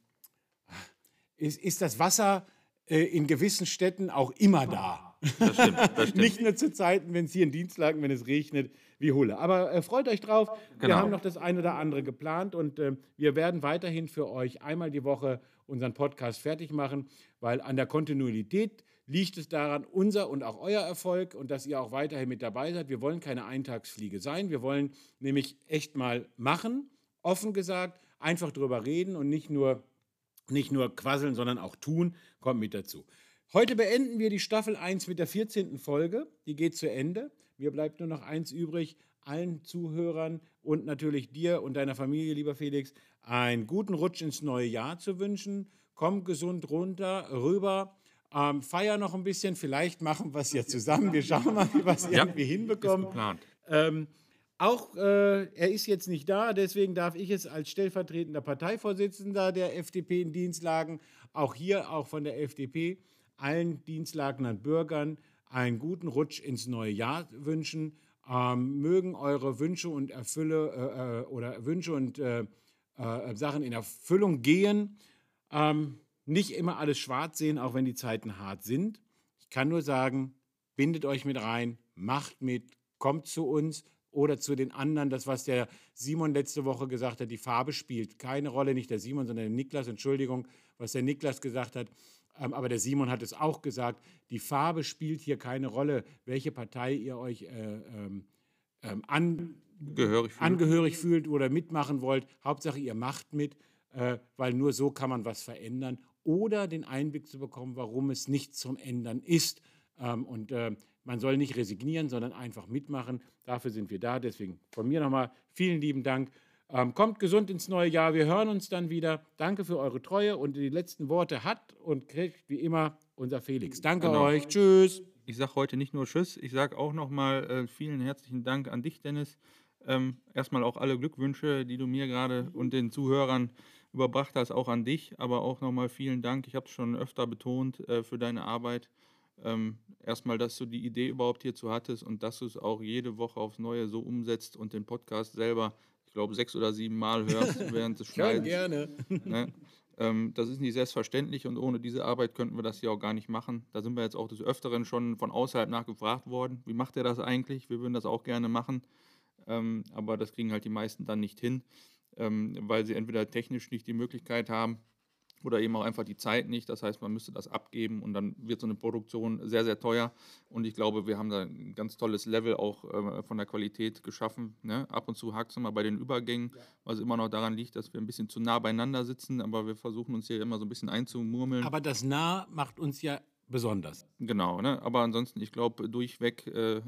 ist, ist das Wasser äh, in gewissen Städten auch immer da. Das stimmt, das stimmt. Nicht nur zu Zeiten, wenn es hier in Dienstlagen, wenn es regnet, wie Hulle. Aber äh, freut euch drauf. Genau. Wir haben noch das eine oder andere geplant und äh, wir werden weiterhin für euch einmal die Woche unseren Podcast fertig machen, weil an der Kontinuität liegt es daran, unser und auch euer Erfolg und dass ihr auch weiterhin mit dabei seid. Wir wollen keine Eintagsfliege sein. Wir wollen nämlich echt mal machen, offen gesagt, einfach drüber reden und nicht nur, nicht nur quasseln, sondern auch tun. Kommt mit dazu. Heute beenden wir die Staffel 1 mit der 14. Folge. Die geht zu Ende. Mir bleibt nur noch eins übrig. Allen Zuhörern und natürlich dir und deiner Familie, lieber Felix, einen guten Rutsch ins neue Jahr zu wünschen. Komm gesund runter, rüber ähm, feier noch ein bisschen, vielleicht machen wir es ja zusammen. Wir schauen mal, wie wir es ja, irgendwie hinbekommen. Ähm, auch äh, er ist jetzt nicht da, deswegen darf ich es als stellvertretender Parteivorsitzender der FDP in Dienstlagen, auch hier, auch von der FDP, allen Dienstlagener Bürgern einen guten Rutsch ins neue Jahr wünschen. Ähm, mögen eure Wünsche und Erfülle äh, äh oder Wünsche und äh, äh, Sachen in Erfüllung gehen. Ähm, nicht immer alles schwarz sehen, auch wenn die Zeiten hart sind. Ich kann nur sagen, bindet euch mit rein, macht mit, kommt zu uns oder zu den anderen. Das, was der Simon letzte Woche gesagt hat, die Farbe spielt keine Rolle, nicht der Simon, sondern der Niklas, Entschuldigung, was der Niklas gesagt hat. Ähm, aber der Simon hat es auch gesagt, die Farbe spielt hier keine Rolle, welche Partei ihr euch äh, ähm, ähm angehörig, fühlt. angehörig fühlt oder mitmachen wollt. Hauptsache, ihr macht mit, äh, weil nur so kann man was verändern oder den Einblick zu bekommen, warum es nicht zum Ändern ist. Ähm, und äh, man soll nicht resignieren, sondern einfach mitmachen. Dafür sind wir da. Deswegen von mir nochmal vielen lieben Dank. Ähm, kommt gesund ins neue Jahr. Wir hören uns dann wieder. Danke für eure Treue und die letzten Worte hat und kriegt wie immer unser Felix. Danke genau. euch. Tschüss. Ich sage heute nicht nur Tschüss, ich sage auch nochmal äh, vielen herzlichen Dank an dich, Dennis. Ähm, erstmal auch alle Glückwünsche, die du mir gerade und den Zuhörern überbracht hast, auch an dich, aber auch nochmal vielen Dank. Ich habe es schon öfter betont äh, für deine Arbeit. Ähm, erstmal, dass du die Idee überhaupt hierzu hattest und dass du es auch jede Woche aufs Neue so umsetzt und den Podcast selber, glaube, sechs oder sieben Mal hörst während des Schneidens. gerne. Ne? Ähm, das ist nicht selbstverständlich und ohne diese Arbeit könnten wir das hier auch gar nicht machen. Da sind wir jetzt auch des Öfteren schon von außerhalb nachgefragt worden. Wie macht er das eigentlich? Wir würden das auch gerne machen, ähm, aber das kriegen halt die meisten dann nicht hin ähm, weil sie entweder technisch nicht die Möglichkeit haben oder eben auch einfach die Zeit nicht. Das heißt, man müsste das abgeben und dann wird so eine Produktion sehr, sehr teuer. Und ich glaube, wir haben da ein ganz tolles Level auch äh, von der Qualität geschaffen. Ne? Ab und zu hakt es immer bei den Übergängen, ja. was immer noch daran liegt, dass wir ein bisschen zu nah beieinander sitzen, aber wir versuchen uns hier immer so ein bisschen einzumurmeln. Aber das nah macht uns ja besonders. Genau, ne? aber ansonsten, ich glaube, durchweg äh,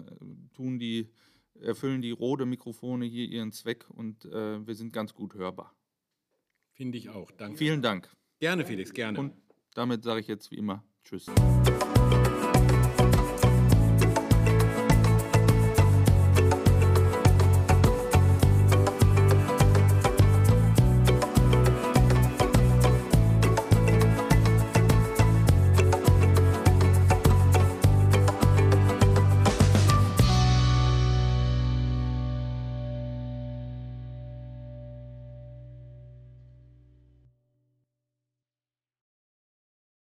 tun die erfüllen die Rode-Mikrofone hier ihren Zweck und äh, wir sind ganz gut hörbar. Finde ich auch. Danke. Vielen Dank. Gerne, Felix, gerne. Und damit sage ich jetzt wie immer Tschüss.